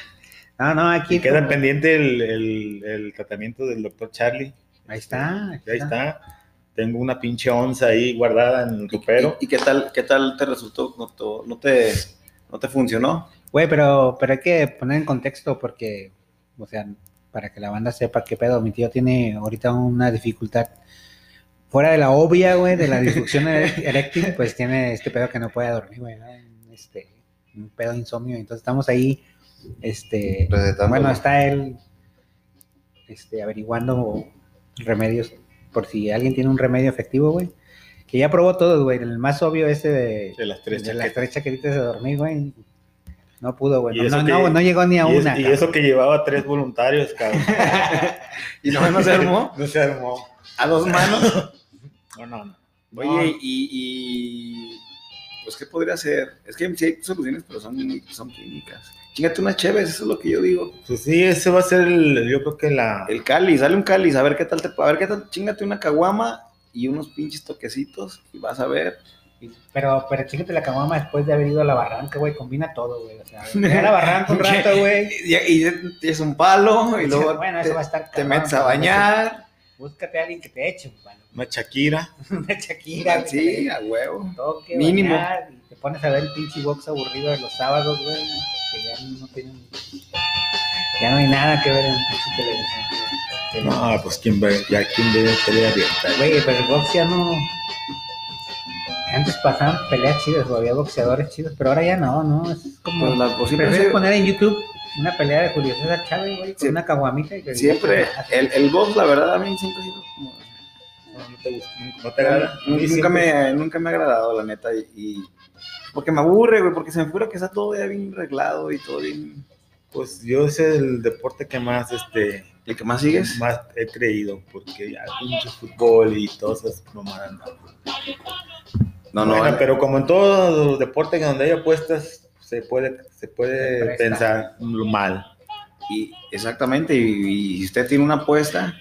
No, no, aquí. Y queda pendiente el, el- el tratamiento del doctor Charlie. Ahí está. Ahí está. Tengo una pinche onza ahí guardada en el ropero. ¿Y, y qué tal, qué tal te resultó? ¿No no te, no te funcionó? Güey, pero, pero hay que poner en contexto porque, o sea, para que la banda sepa qué pedo, mi tío tiene ahorita una dificultad fuera de la obvia, güey, de la disfunción eréctil, pues tiene este pedo que no puede dormir, güey, ¿no? este, un pedo de insomnio, entonces estamos ahí, este, bueno, está él, este, averiguando remedios, por si alguien tiene un remedio efectivo, güey, que ya probó todos, güey, el más obvio ese de, De las tres de las tres chaquetitas de dormir, güey. No pudo, güey. No, no, que- no, no llegó ni a Y, es- una. y eso que llevaba tres voluntarios, cabrón. ¿Y no, no se armó? No se armó. ¿A dos manos? No, no, no. Oye, y, y pues qué podría ser? Es que sí hay soluciones, pero son, muy- son químicas. Chingate unas chéves, eso es lo que yo digo. Pues sí, ese va a ser el, yo creo que la... El cáliz, dale un cáliz, a ver qué tal te a ver qué tal, chingate una caguama y unos pinches toquecitos y vas a ver. Pero, pero chícate la caguama después de haber ido a la barranca, güey. Combina todo, güey. O sea, a la barranca un rato, güey. Y, y- y es un palo y luego bueno, te, eso va a estar te cabrón, metes a bañar. Búscate a alguien que te eche, un palo. Una Shakira. Una Shakira. Sí, a huevo. toque, mínimo. bañar, y te pones a ver el pinche box aburrido de los sábados, güey. Que ya no tienen. Ya no hay nada que ver en pinche televisión, güey. No, pues quién ve, ya quién ve tele abierta. Güey, pero el box ya no. Antes pasaban peleas chidas, o había boxeadores chidos, pero ahora ya no, ¿no? Es como. Pues pues Prefieres se- poner en YouTube una pelea de Julio César Chávez, güey, con Sí. una caguamita y que siempre, el, el box, la verdad, a mí siempre ha sido como. No, te gusta, no te agrada. Nunca siempre- me, nunca me ha agradado, la neta, y, y- porque me aburre, güey, porque se me figura que está todo ya bien arreglado y todo bien. Pues yo es el deporte que más, este, ¿El que más sigues? más he creído, porque ya pinche fútbol y todas esas mamadas, no. No, no, Bueno, pero como en todos los deportes donde hay apuestas, se puede, se puede pensar mal. y, exactamente, y, y si usted tiene una apuesta,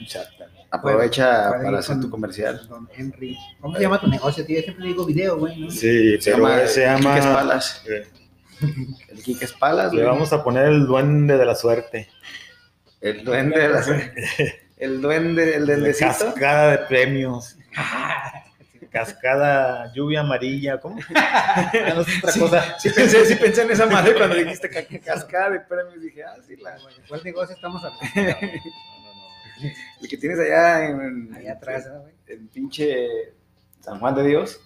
aprovecha para hacer con tu comercial. Don Henry. ¿Cómo se llama tu negocio, tío? Yo siempre digo video, güey, ¿no? Sí, Se pero llama, se llama. Quique Espalas. eh, El Quique Espalas, le güey. vamos a poner el duende de la suerte. El duende de la El duende, el La duendecito. cascada de premios. cascada, lluvia amarilla, ¿cómo? No es otra cosa. Sí pensé, sí pensé en esa madre cuando dijiste ca- ca- cascada de premios. Dije, ah, sí, la, ¿Cuál negocio estamos hablando? el que tienes allá en, Allá atrás, ¿no, güey? en pinche San Juan de Dios.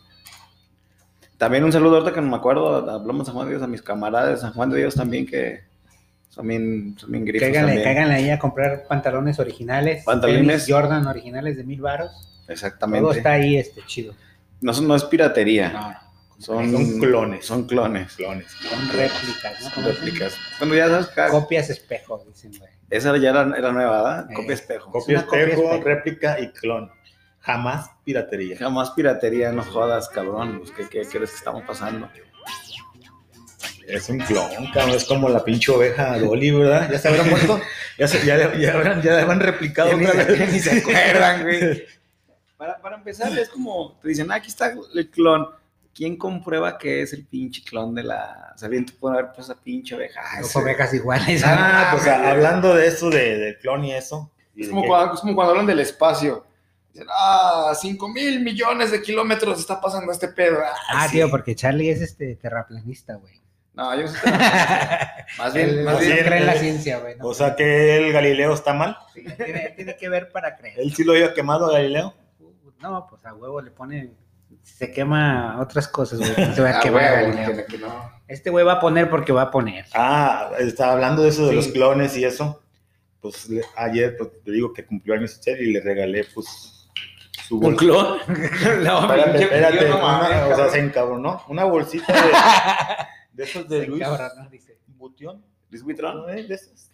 También un saludo ahorita que no me acuerdo, hablamos de San Juan de Dios a mis camaradas de San Juan de Dios también que son bien, son bien grifos Cáiganle, también. cáiganle ahí a comprar pantalones originales. Pantalones. Jordan originales de mil varos. Exactamente. Todo está ahí, este, chido. No, son- no es piratería, No, no. son, Son clones. Son clones. Clones. Son réplicas, ¿no? Son réplicas. Bueno, ya sabes, Copias espejo, dicen, güey. esa ya era, era nueva, ¿verdad? Eh. Copia espejo. Copia copia espejo, espejo. réplica y clon. Jamás piratería. Jamás piratería, no jodas, cabrón. Pues, ¿qué, qué crees que estamos pasando? Es un clon, cabrón. Es como la pinche oveja Dolly, ¿verdad? Ya se habrán muerto. Ya, se, ya, ya, habrán, ya habrán replicado Ya ni otra se- vez. ni se acuerdan, güey. Para, para empezar, es como, te dicen, ah, aquí está el clon. ¿Quién comprueba que es el pinche clon de la... O sea, bien, tú puedes haber puesto esa pinche oveja. Ah, Dos ese- ovejas iguales. Ah, pues güey. hablando de eso, de, del clon y eso. y Es como, cuando, es como cuando hablan del espacio. Dicen, ah, 5 mil millones de kilómetros está pasando este pedo. Ah, sí. tío, porque Charlie es este terraplanista, güey. No, yo sé. Más bien, más bien. cree en la ciencia, güey. ¿no? O sea que el Galileo está mal. Sí, tiene, tiene que ver para creer. Él sí lo había quemado a Galileo. No, pues a huevo le pone. Se quema otras cosas, güey. Se va a quemar güey, Galileo. que- que no. Este güey va a poner porque va a poner. Ah, estaba hablando de eso de Sí. los clones y eso. Pues le- ayer pues, te digo que cumplió años y le regalé pues su ¿Un bolsa. clon? no, Espérate, espérate. no una- o sea, se encabronó. Una bolsita de, de esos de Luis dice. Butión. Luis Buitrón. ¿no es de esos?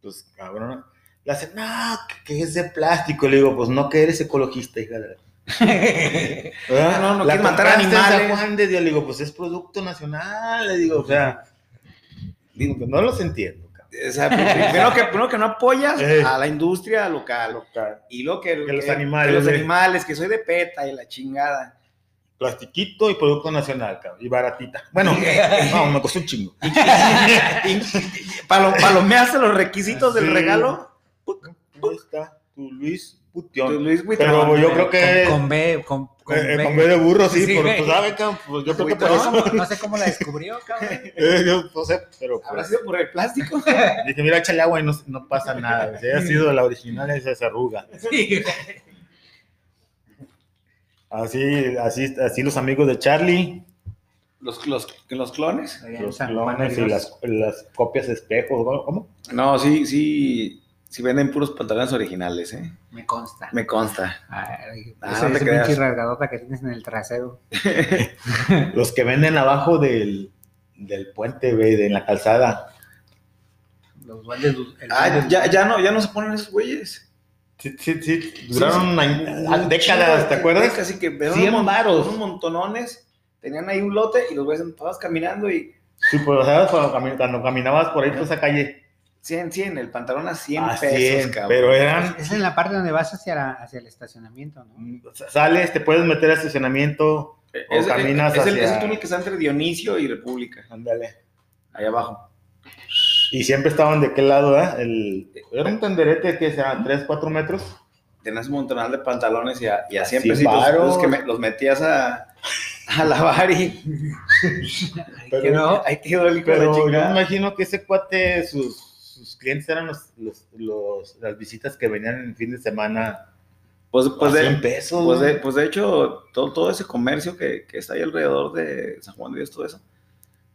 Pues cabrón. Le hace, no, que, es de plástico. Le digo, pues no, que eres ecologista, hija de la. Ah, no, no la matar animales. Juan de Dios. Le digo, pues es producto nacional. Le digo, o sea, digo que no los entiendo. O sea, primero que, primero que no apoyas Eh. a la industria local. Y luego que, Que los animales, que los eh. animales, que soy de PETA y la chingada. Plastiquito y producto nacional, cabrón. Y baratita. Bueno, no, me costó un chingo. Y, y- y palo- palomeaste los requisitos del Sí. regalo. Ahí está, tu Luis Butión. Tu Luis Buitrón. Pero yo creo que. Con, con B, con, con eh, eh, B. con B de burro, sí, Sí, pero pues, ¿sabe, cabrón? Pues yo creo que por No, eso. ¿cómo? no sé cómo la descubrió, cabrón. Eh, yo no sé, pero ¿Habrá pues, sido por el plástico? dije, mira, échale agua y no, no pasa nada. Si haya sido la original, esa se arruga. Sí, Así, así, así los amigos de Charlie, ¿Los, los, los clones? los clones y las, las copias espejos, ¿cómo? No, sí, sí. Sí venden puros pantalones originales, ¿eh? Me consta. Me consta. Ay, Ah, ese no te ese creas. pinche rasgadota que tienes en el trasero. Los que venden abajo del, del puente, güey, de en la calzada. Los duendes. Ah, ya, ya, no, ya no se ponen esos güeyes. Sí, sí, sí, duraron décadas, ¿te acuerdas? Casi que eran 100 unos mon- varos. unos montonones. Tenían ahí un lote y los güeyes estabas caminando y Sí, pues, ¿sabes? Cuando, cami- cuando caminabas por ahí por esa calle. 100, 100, el pantalón a 100 a pesos, 100, cabrón. pero eran Es en la parte donde vas hacia, la- hacia el estacionamiento, ¿no? sales, te puedes meter a estacionamiento, Es, o caminas es el, hacia- es el túnel que está entre Dionisio y República, ándale. ahí abajo. Y siempre estaban de qué lado, ¿eh? El, era un tenderete que sea 3, 4 metros. Tenías un montonal de pantalones y a, y a 100 100 pesitos. varos. Los que me- los metías a, a lavar y Pero- que no. ahí quedó el hijo de Pero la yo me imagino que ese cuate, sus, sus clientes eran los, los, los- las visitas que venían en el fin de semana. Pues, pues, de, 100 pesos. pues, de, pues de hecho, todo, todo ese comercio que, que está ahí alrededor de San Juan de Dios, todo eso,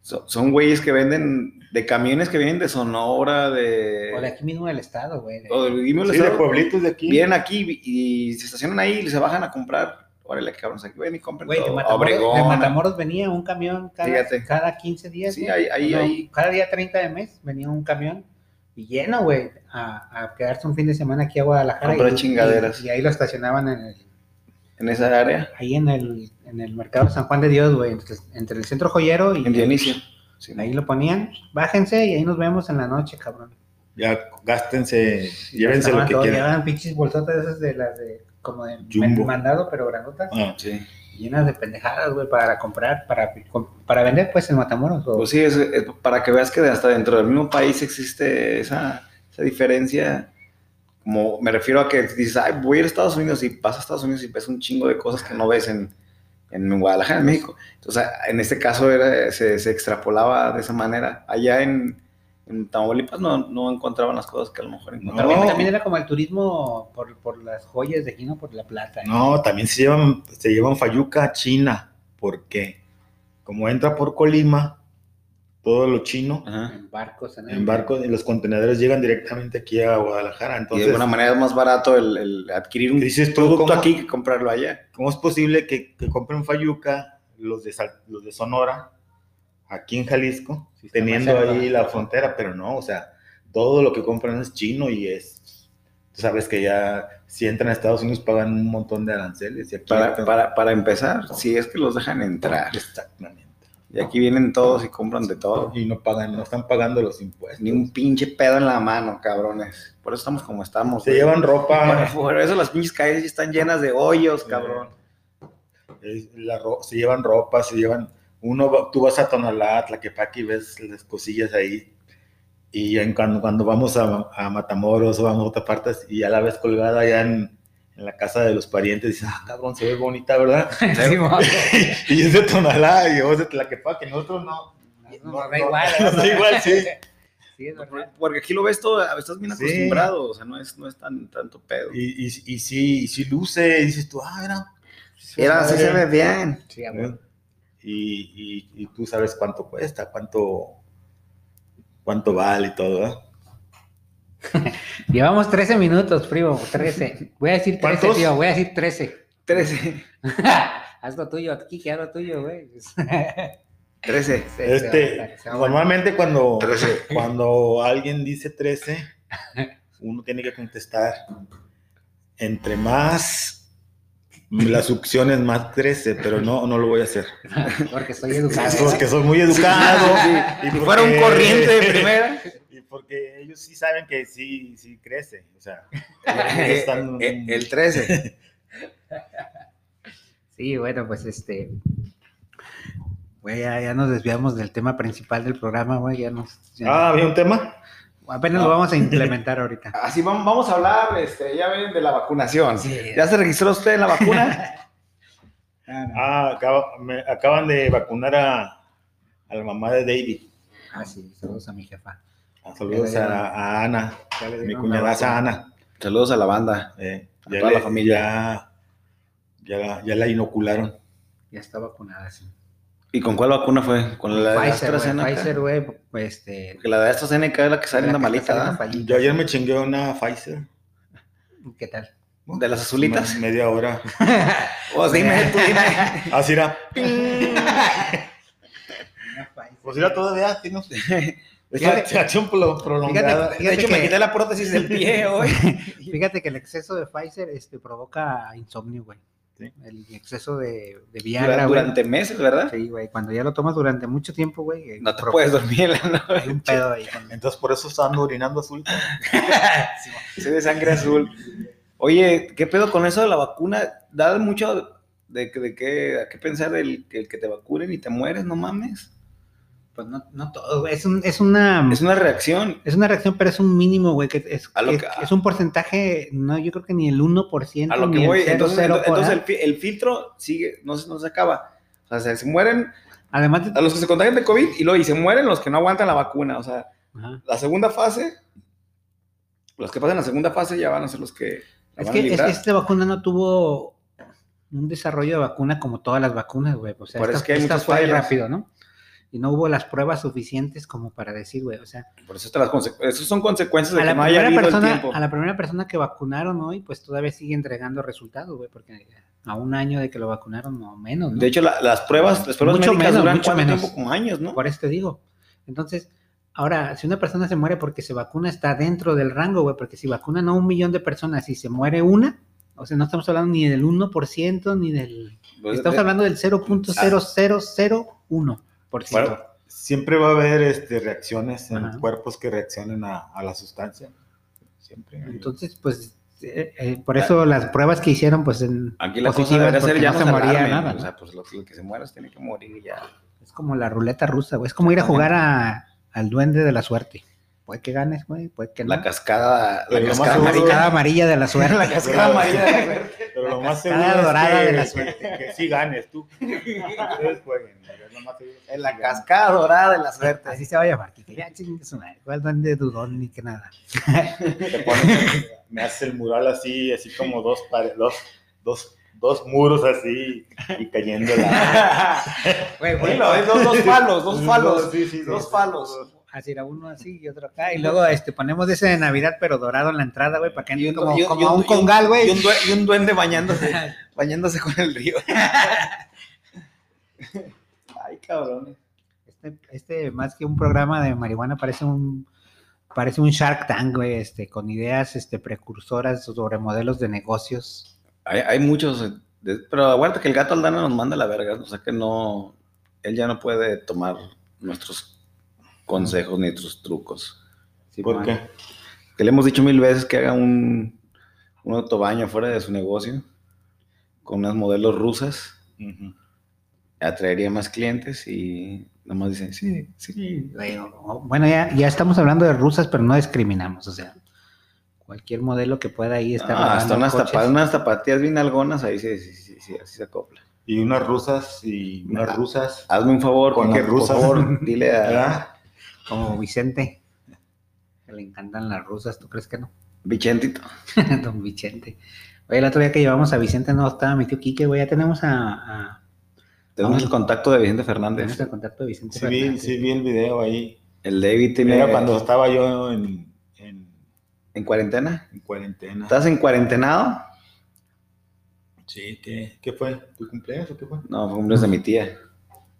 son, son güeyes que venden de camiones que vienen de Sonora, de... O de aquí mismo del estado, güey. de- o del mismo Sí, de pueblitos de aquí. Vienen aquí y se estacionan ahí y se bajan a comprar. Órale, cabrones, aquí ven y compren Güey, de. Matamoros, Obregón. de Matamoros venía un camión cada, Fíjate. cada 15 días. Sí, güey. ahí- ahí- ahí. Cada día 30 de mes venía un camión y lleno, güey, a, a quedarse un fin de semana aquí a Guadalajara. Comprar y, chingaderas. Y, y ahí lo estacionaban en el, En esa área, ahí en el, en el mercado de San Juan de Dios, güey, entre, entre el centro joyero y en Dionisio. Sí. ahí lo ponían. Bájense y ahí nos vemos en la noche, cabrón. Ya gástense, llévense lo que todos, quieran. Llevaban pinches bolsotas esas de las de, como de Jumbo. mandado, pero grandotas. Ah, Sí. llenas de pendejadas, güey, para comprar, para, para vender, pues, en Matamoros. o- Pues sí, es, es para que veas que hasta dentro del mismo país existe esa, esa diferencia como me refiero a que dices, ay, voy a ir a Estados Unidos y vas a Estados Unidos y ves un chingo de cosas que no ves en, en Guadalajara, en México. Entonces, en este caso era, se, se extrapolaba de esa manera. Allá en, en Tamaulipas no, no encontraban las cosas que a lo mejor encontraban. También, No. también era como el turismo por, por las joyas de aquí, ¿no? Por la plata. ¿eh? No, también se llevan, se llevan Fayuca a China, porque como entra por Colima, todo lo chino, Ajá. En barcos. En, en barcos, los contenedores llegan directamente aquí a Guadalajara. y de alguna manera es más barato el, el adquirir un Dices producto ¿cómo? aquí que comprarlo allá. ¿cómo es posible que, que compren Fayuca los de, los de Sonora aquí en Jalisco, Sí, teniendo ahí la frontera? Pero no, o sea, todo lo que compran es chino y es, tú sabes que ya si entran a Estados Unidos pagan un montón de aranceles. Y aquí Para, para, para empezar, si es que los dejan entrar. Exactamente. Y aquí vienen todos y compran de todo. Y no pagan, no están pagando los impuestos. Ni un pinche pedo en la mano, cabrones. Por eso estamos como estamos. Se güey. llevan ropa, por eso las pinches calles ya están llenas de hoyos, cabrón. la se llevan ropa, se llevan, uno, tú vas a Tonalá, Tlaquepaque y ves las cosillas ahí, y en cuando, cuando vamos a, a Matamoros o vamos a otras partes y ya la ves colgada allá en, en la casa de los parientes, dices, ah, cabrón, se ve bonita, ¿verdad? Sí, y es de Tonalá y vos de Tlaquepaque, nosotros no. no, nos da igual. Nos da igual, sí. Sí, es verdad. Porque aquí lo ves todo, estás bien Sí. acostumbrado, o sea, no es, no es tan, tanto pedo. Y, y, y sí, y sí luce, y dices tú, ah, mira. Era, así madre". se ve bien. Sí, amor. y, y, y tú sabes cuánto cuesta, cuánto, cuánto vale y todo, ¿eh? Llevamos 13 minutos, primo. 13. Voy a decir 13, ¿Cuántos? tío. Voy a decir 13. 13. haz lo tuyo, aquí, haz lo tuyo, güey. 13. Se- se va a Este, normalmente cuando, Trece. cuando alguien dice 13, uno tiene que contestar, entre más la succión es más 13, pero no, no lo voy a hacer. Porque soy educado. Porque soy muy educado. y Si fuera un porque- corriente de primera. Porque ellos sí saben que sí, sí crece. O sea, Eh, están- eh, el 13. Sí, bueno, pues este. Güey, ya, ya nos desviamos del tema principal del programa, güey. Ya nos. ya- Ah, ¿había un tema? apenas lo vamos a implementar ahorita. Así vamos, vamos a hablar, este, ya ven, de la vacunación. Sí. ¿Ya se registró usted en la vacuna? Ah, no. Ah, acaba- me acaban de vacunar a, a la mamá de David. Ah, sí, saludos a mi jefa. Saludos a, a Ana, mi cuñadaza. Ana. Saludos a la banda. Eh, A ya, toda le- la familia. Ya, ya, la- ya la inocularon. Ya está vacunada, sí. ¿Y con cuál vacuna fue? ¿Con la de Pfizer. AstraZeneca? Pfizer, güey, pues este. Porque la de AstraZeneca es la que sale en la malita. Yo ayer me chingué una Pfizer. ¿Qué tal? ¿De las azulitas? Me- Media hora. Pues dime, tú dime. Así era. Pues era todavía, sí, no sé. Fíjate- prolongada. Fíjate- De hecho, que- me quité la prótesis del pie hoy. Fíjate que el exceso de Pfizer este, provoca insomnio, güey. Sí. El exceso de, de Viagra, Durante, güey. meses, ¿verdad? Sí, güey. Cuando ya lo tomas durante mucho tiempo, güey. eh, No te puedes dormir en la Hay un pedo ahí. con- Entonces por eso estaban orinando azul. Sí, de sangre azul. Oye, ¿qué pedo con eso de la vacuna? Da mucho de, que- de qué, a qué pensar del el que te vacunen y te mueres, no mames. Pues no, no todo, güey. Es, un, es una. Es una reacción. Es una reacción, pero es un mínimo, güey. Que es, A lo que- que- es un porcentaje, no, yo creo que ni el 1%. A lo ni que el voy, 0, entonces, por entonces el, fi- el filtro sigue, no, se- no se acaba. O sea, se, se mueren Además de. a los que se contagian de COVID y luego y se mueren los que no aguantan la vacuna. O sea, Ajá. la segunda fase, los que pasan la segunda fase ya van a ser los que Es que, es que esta vacuna no tuvo un desarrollo de vacuna como todas las vacunas, güey. O sea, Por eso esta, que hay esta fue fallas. rápido, ¿no? Y no hubo las pruebas suficientes como para decir, güey, o sea, Por eso, las esos son consecuencias de a que la, no haya el persona, tiempo. a la primera persona que vacunaron hoy, pues todavía sigue entregando resultados, güey, porque a un año de que lo vacunaron o menos, ¿no? De hecho, la- las pruebas, las pruebas Mucho médicas menos, duran mucho menos. tiempo, como años, ¿no? Por eso te digo. Entonces, ahora, si una persona se muere porque se vacuna, está dentro del rango, güey, porque si vacunan a un millón de personas y se muere una, o sea, no estamos hablando ni del 1% ni del... Pues, Estamos de- hablando del 0.0001%. Bueno, Siempre va a haber este, reacciones en Ajá. cuerpos que reaccionen a, a la sustancia. Siempre. Entonces, pues, eh, eh, por eso las pruebas que hicieron, pues, en Aquí la cosa positivas, debería ser ya no se moría alarmen, nada, O ¿no? sea, pues lo, lo que se muera tiene que morir y ya. Es como la ruleta rusa, güey. Es como ir a jugar a- al duende de la suerte. puede que ganes, güey, puede que no. La cascada, la cascada amarilla. cascada amarilla de la suerte. La cascada amarilla. de la suerte. Pero lo La más cascada seguro dorada es que, de la suerte. que sí ganes tú. Ustedes jueguen. es lo más seguro que En la cascada dorada de la suerte. Así se va a llamar, Kike. Ya chingue su madre. ¿Cuál duende dudón ni que nada? Te pones- me haces el mural así, así como dos, pare- dos, dos, dos muros así y cayendo la. Ves, dos, dos palos, dos palos. Sí, sí, Dos sí. palos. Así era uno así y otro acá. Y luego este, ponemos ese de Navidad, pero dorado en la entrada, güey, para que entre como, un congal, güey. y un duende bañándose, bañándose con el río. Ay, cabrones. Este, este, más que un programa de marihuana, parece un parece un Shark Tank, güey, este, con ideas este, precursoras sobre modelos de negocios. Hay, hay muchos, eh, pero aguarda que el gato Aldana nos manda la verga, o sea que no, él ya no puede tomar nuestros consejos ni nuestros trucos. Sí, ¿Por man. qué? Que le hemos dicho mil veces que haga un, un autobaño fuera de su negocio con unas modelos rusas, atraería más clientes y nomás dicen, sí, sí. Bueno, ya, ya estamos hablando de rusas, pero no discriminamos, o sea, cualquier modelo que pueda ahí estar. Ah, hasta unas, coches. tapa- unas zapatillas bien algonas, ahí sí, sí, sí, sí, así se acopla. Y unas rusas y unas rusas. Hazme un favor, Con Quique, las por rusas. favor, dile a. Como Vicente, que le encantan las rusas, ¿tú crees que no? Vicentito. Don Vicente. Oye, el otro día que llevamos a Vicente no estaba mi tío Quique, güey, ya tenemos a, a Tenemos el contacto de Vicente tenemos Fernández. el contacto de Vicente. Sí vi, Fernández. sí vi el video ahí. El David tiene... Era cuando estaba yo en, en, ¿En cuarentena? en cuarentena. ¿Estás en cuarentenado? Sí, ¿qué, ¿qué fue? ¿Tu cumpleaños o qué fue? No, fue cumpleaños de mi tía.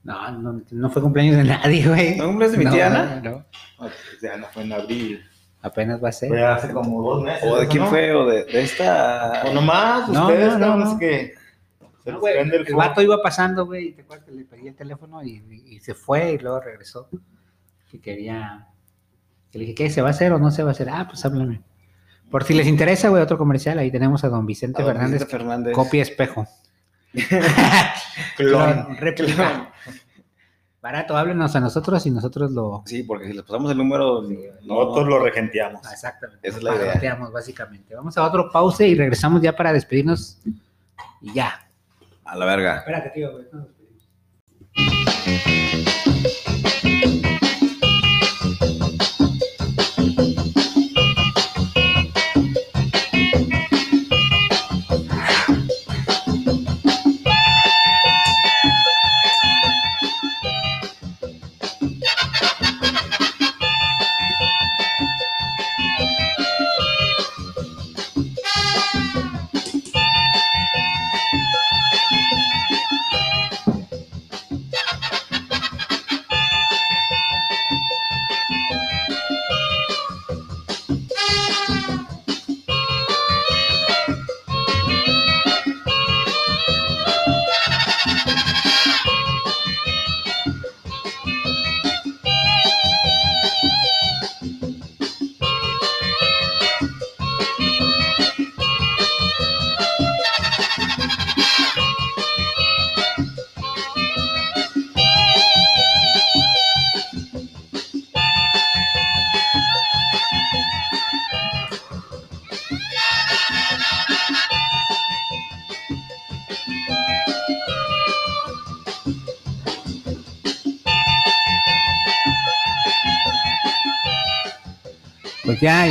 No, no, no fue cumpleaños de nadie, güey. ¿No cumpleaños de mi tía, Ana? no. No, pues ya no fue en abril. Apenas va a ser. Fue hace como dos meses. ¿O de ¿no? quién fue? ¿O de, de esta...? O nomás, No, ustedes, no, no, no, no. que se No, güey, el, el, vato iba pasando, güey, y te acuerdas que le pedí el teléfono y, y- y se fue y luego regresó. Que quería. Que le dije, ¿qué? ¿Se va a hacer o no se va a hacer? Ah, pues háblame. Por si les interesa, güey, otro comercial, ahí tenemos a don Vicente A don Fernández, Vicente Fernández. copia espejo. Clon. réplica. Barato, háblenos a nosotros y nosotros lo. Sí, porque si les pasamos el número... no- Nosotros lo regenteamos. Ah, Exactamente. Esa es la idea. Básicamente. Vamos a otro pause y regresamos ya para despedirnos. Y ya. A la verga. Espérate, tío, nos despedimos.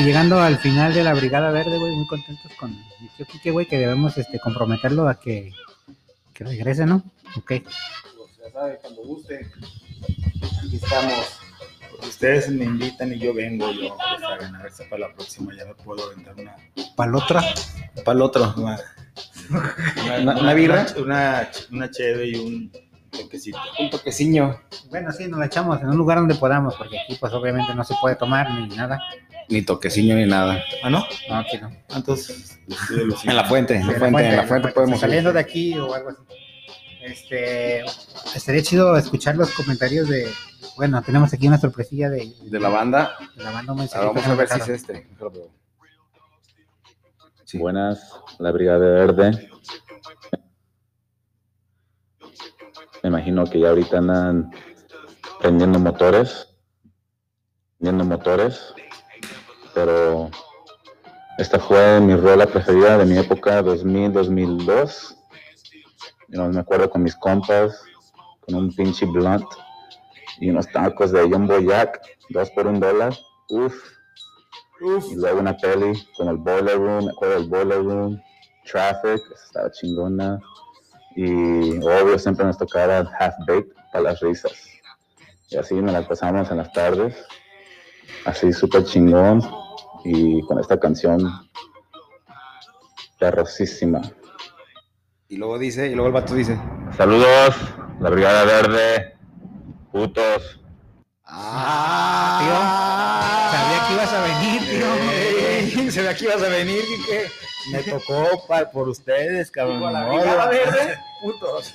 Llegando al final de la Brigada Verde, güey, muy contentos con mi tío Quique, güey, que debemos este, comprometerlo a que, que regrese, ¿no? Ok. Pues ya sabe, cuando guste. Aquí estamos. Ustedes me invitan y yo vengo, yo pues, a ganar esa para la próxima, ya me puedo aventar una, Para otra. Para el otro. una, ¿Una, una birra? una, una cheve y un toquecito. Un toqueciño. Bueno, sí, nos la echamos en un lugar donde podamos, porque aquí pues obviamente no se puede tomar ni nada. Ni toqueciño ni nada. ¿Ah, no? No, aquí no. Entonces, ustedes lo En la fuente, en la en fuente, en la fuente podemos. Saliendo de aquí o algo así. Este, estaría chido escuchar los comentarios de, bueno, tenemos aquí una sorpresilla de, De la banda. de la banda un mensajito vamos a ver si es este. Sí. Buenas, la Brigada Verde. Me imagino que ya ahorita andan prendiendo motores. viendo motores, pero esta fue mi rola preferida de mi época 2000-2002. You know, me acuerdo con mis compas, con un pinche blunt y unos tacos de Jumbo Jack, dos por un dólar. Uf. Y luego una peli con el Boiler Room, me acuerdo del Boiler Room, Traffic, estaba chingona. Y obvio siempre nos tocaba Half Baked para las risas. Y así nos la pasamos en las tardes, así súper chingón. Y con esta canción, perrosísima. Y luego dice, y luego el vato dice, Saludos, la Brigada Verde, putos. ¡Ah! Sabía que ibas a venir, tío. Ey, Sabía que ibas a venir, Quique. Me tocó pa- por ustedes, cabrón. La brigada verde, putos.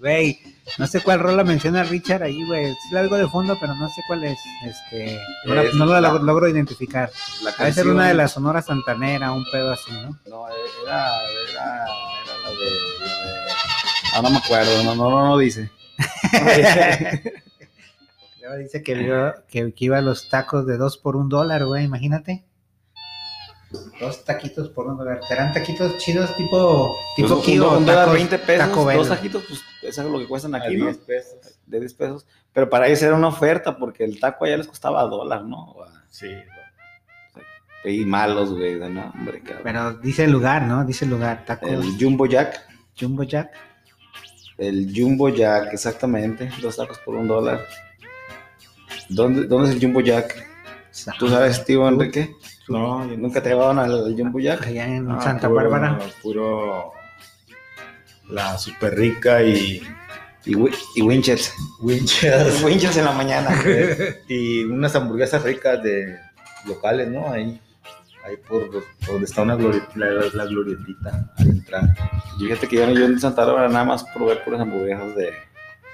Güey, no sé cuál rola menciona Richard ahí, güey. Sí la oigo de fondo, pero no sé cuál es. Este, no, la- Es no la la- logro, identificar. La Debe ser una de las sonoras santanera, un pedo así, ¿no? No, era, era, era la de, la de- Ah, no me acuerdo, no, no, no, no dice. Luego dice que, vio, que, que iba a los tacos de dos por un dólar, güey, imagínate. Dos taquitos por un dólar. ¿Serán taquitos chidos tipo, tipo Pues, aquí un, dólar tacos 20 pesos, Taco dos taquitos, pues eso es lo que cuestan aquí, ¿no? 10 pesos. De 10 pesos. Pero para ellos era una oferta porque el taco allá les costaba dólar, ¿no? Sí. Y malos, güey, de no, hombre, cabrón. Pero dice el lugar, ¿no? Dice el lugar, tacos El Jumbo Jack, Jumbo Jack. el Jumbo Jack, exactamente, dos tacos por un dólar. ¿Dónde, dónde es el Jumbo Jack? ¿Tú sabes, tío Enrique? No, yo ¿Nunca te llevaban al, Jumbo Jack? Allá en Ah, Santa puro- Bárbara. Puro. La super rica y. Y, y Winchets. Winchas. Winchets en la mañana. y unas hamburguesas ricas de locales, ¿no? Ahí. Ahí por, por donde está una glori- la, la glorietita al entrar. Fíjate que yo, yo en Santa Bárbara nada más probé puras hamburguesas de...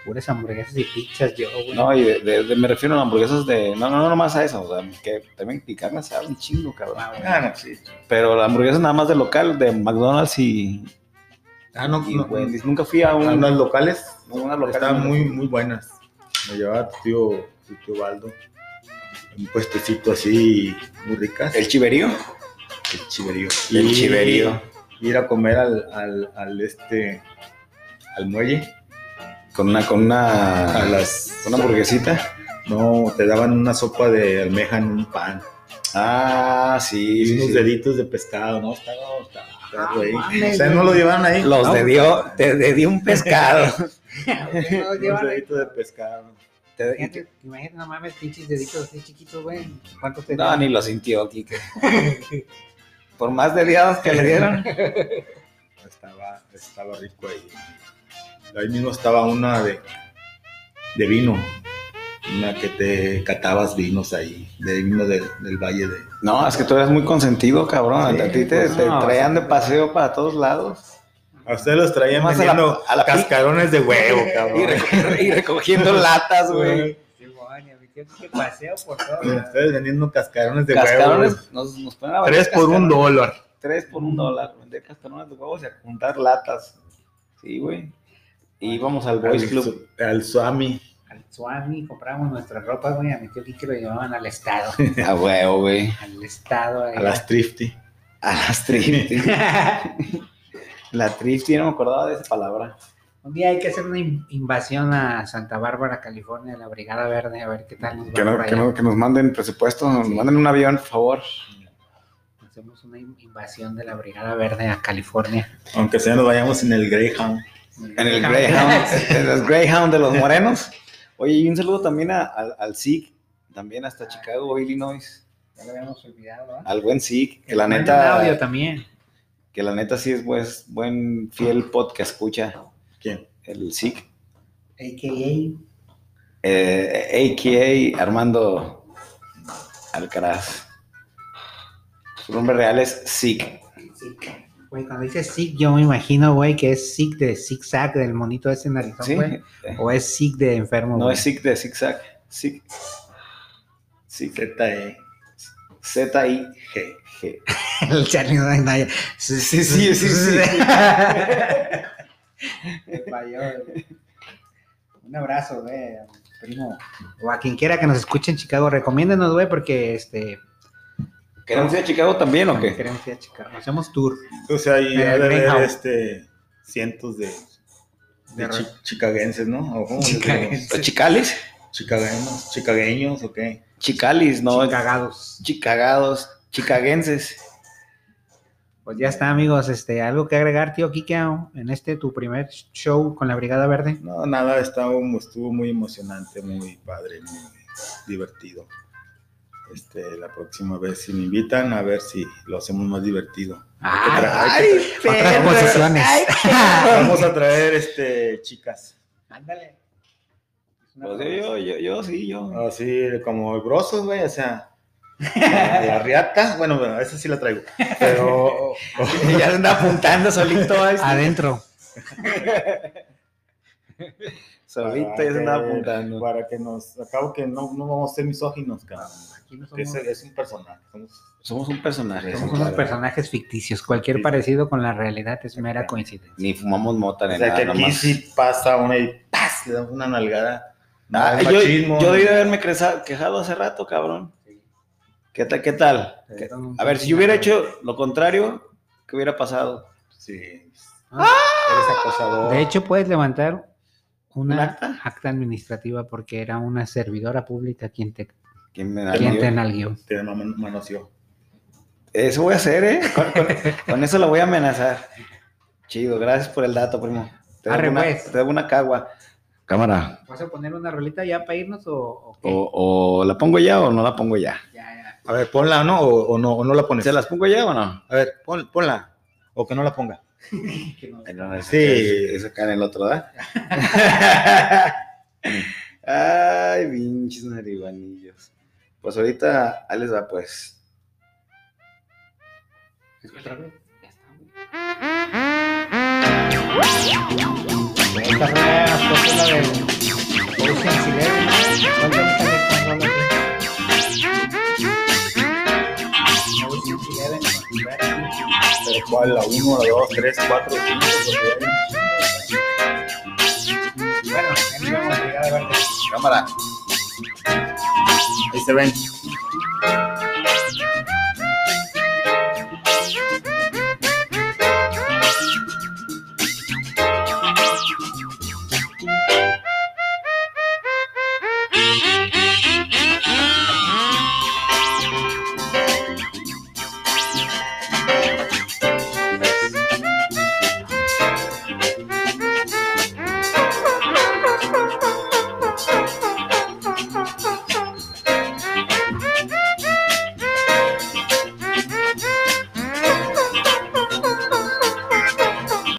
Puras hamburguesas y pizzas, yo, güey. No, y de, de- de- me refiero a hamburguesas de... No, no, no, nomás a eso. O sea, que también picarme sabe un chingo, cabrón. Ah, no, sí. Pero la hamburguesa nada más de local, de McDonald's y, Ah, no, y no, Wendy's. Nunca fui a a un... unas locales Unas locales estaban no. muy, muy buenas. Me llevaba tu tío, tu tío Baldo. Un puestecito así, muy ricas. ¿El chiverío? El chiverío. El chiverío. Ir a comer al, al, al este, al muelle, Con una... Con una... a las, Una hamburguesita. no, te daban una sopa de almeja en un pan. Ah, sí, Y sí, unos sí. deditos de pescado, ¿no? Estaba, estaba, estaba Ah, ahí. mames, O sea, no lo llevaban ahí. Los No, de dio, te, dio un pescado. Llevan- deditos de pescado. Te- Imagínate, imagínate, no mames, pinches deditos así chiquitos, güey. ¿Cuántos te no, ni lo sintió, Kike. Por más dediados que le dieron. Estaba, estaba rico ahí. Ahí mismo estaba una de, de vino. Una que te catabas vinos ahí. De vino del, del valle de. No, es que tú eres muy consentido, cabrón. Sí, a ti te, pues, te no, traían de paseo para todos lados. A ustedes los traían Más a la- vendiendo a la cascarones de huevo, cabrón. Y, reco- y recogiendo latas, güey. que paseo por todo. Ustedes vendiendo cascarones de huevo. Cascarones, nos, nos ponen a Tres por un dólar. Tres por un dólar. Vender cascarones de huevos y a juntar latas. Sí, güey. Y íbamos al Boys Al, Club. al Swami. Al Swami compramos nuestra ropa, güey. A mi tío Kike lo llevaban al estado. A huevo, güey. al estado. A las Thrifty. A las Trifty. La Trifty, no me acordaba de esa palabra. Un día hay que hacer una in- invasión a Santa Bárbara, California, la Brigada Verde, a ver qué tal nos va Que, no, que, no- que nos manden presupuesto, nos manden un avión, por favor. Hacemos una in- invasión de la Brigada Verde a California. Aunque sea nos vayamos en el Greyhound. En el Greyhound, en los Greyhound de los morenos. Oye, y un saludo también a- al, al SIG, también hasta Chicago, Illinois. Ya lo habíamos olvidado, ¿verdad? Al buen SIG, que la Manden audio neta, también. que la neta sí es pues, buen fiel podcast escucha. ¿Quién? El SIG. AKA. Eh, AKA Armando Alcaraz. Su nombre real es SIG. Sick. Güey, cuando dices sick, yo me imagino, güey, que es sick de zigzag del monito ese narizón, Sí, güey. O es sick de enfermo, no es SIG de zigzag. SIG. SIG. ZE. Z-I-G. G. El Charlie no hay. Sí, Sí, sí, sí, sí. Un abrazo, güey. primo, o a quien quiera que nos escuche en Chicago, recomiéndenos, güey, porque este ¿Queremos ir a Chicago también o qué? queremos ir a Chicago. Hacemos tour. O sea, ahí ha de haber este, cientos de, de De chi- chicaguenses, ¿no? ¿O cómo les digo? Chicaguenses. ¿Los chicalis? Chicagueños, chicagueños, ¿o qué? Chicalis, no. Cagados. Chicagados, chicaguenses. Pues ya está, amigos. Este, algo que agregar, tío Kikeo, en este tu primer show con la Brigada Verde. No, nada, estaba, estuvo muy emocionante, muy padre, muy divertido. Este, la próxima vez si me invitan, a ver si lo hacemos más divertido. Ay. Vamos a traer este chicas. Ándale. Pues yo, yo, yo, yo, sí, yo. Así como grosos, güey, o sea. La, la riata, bueno, bueno, esa sí la traigo. Pero ya se anda apuntando solito. Adentro. Solito para ya se andaba que- apuntando. Para que nos. Acabo que no, no vamos a ser misóginos, cabrón. Aquí no Es, somos, es un personaje. somos- Somos un personaje. somos unos claro. personajes ficticios. Cualquier Sí. parecido con la realidad es mera coincidencia. Ni fumamos mota O ni sea, nada. que aquí nomás. sí pasa una y ¡paz! le damos una nalgada. Ah, yo, machismo, yo ¿no? debí de haberme creza- quejado hace rato, cabrón. ¿Qué tal? ¿Qué tal? ¿Qué- A ver, si yo hubiera hecho lo contrario, ¿qué hubiera pasado? Sí. Ah. Eres acosador. De hecho, puedes levantar ¿Un una acta? acta administrativa porque era una servidora pública quien te, ¿Quién me el te lío? nalguió. te man- manoseó. Eso voy a hacer, ¿eh? Con, con- con eso lo voy a amenazar. Chido, gracias por el dato, primo. Te Arre, debo una, pues. te debo una cagua. Cámara. ¿Vas a poner una rolita ya para irnos o, o qué? O, o la pongo ya o no la pongo ya. Ya, ya. A ver, ponla, ¿no? O, o no, o no la pones. ¿Se las pongo ya o no? A ver, pon- ponla. O que no la ponga. Que no- Ay, no, eso- Sí. Eso, eso acá en el otro, ¿verdad? Ay, pinches naribanillos. Pues ahorita, ahí les va, pues. Ya está, güey. Esta la Ocean's Eleven. Pero cuál, la 1, la 2, 3, 4, 5, Bueno, nos vemos, Brigada Verde. Cámara. Ahí se ven.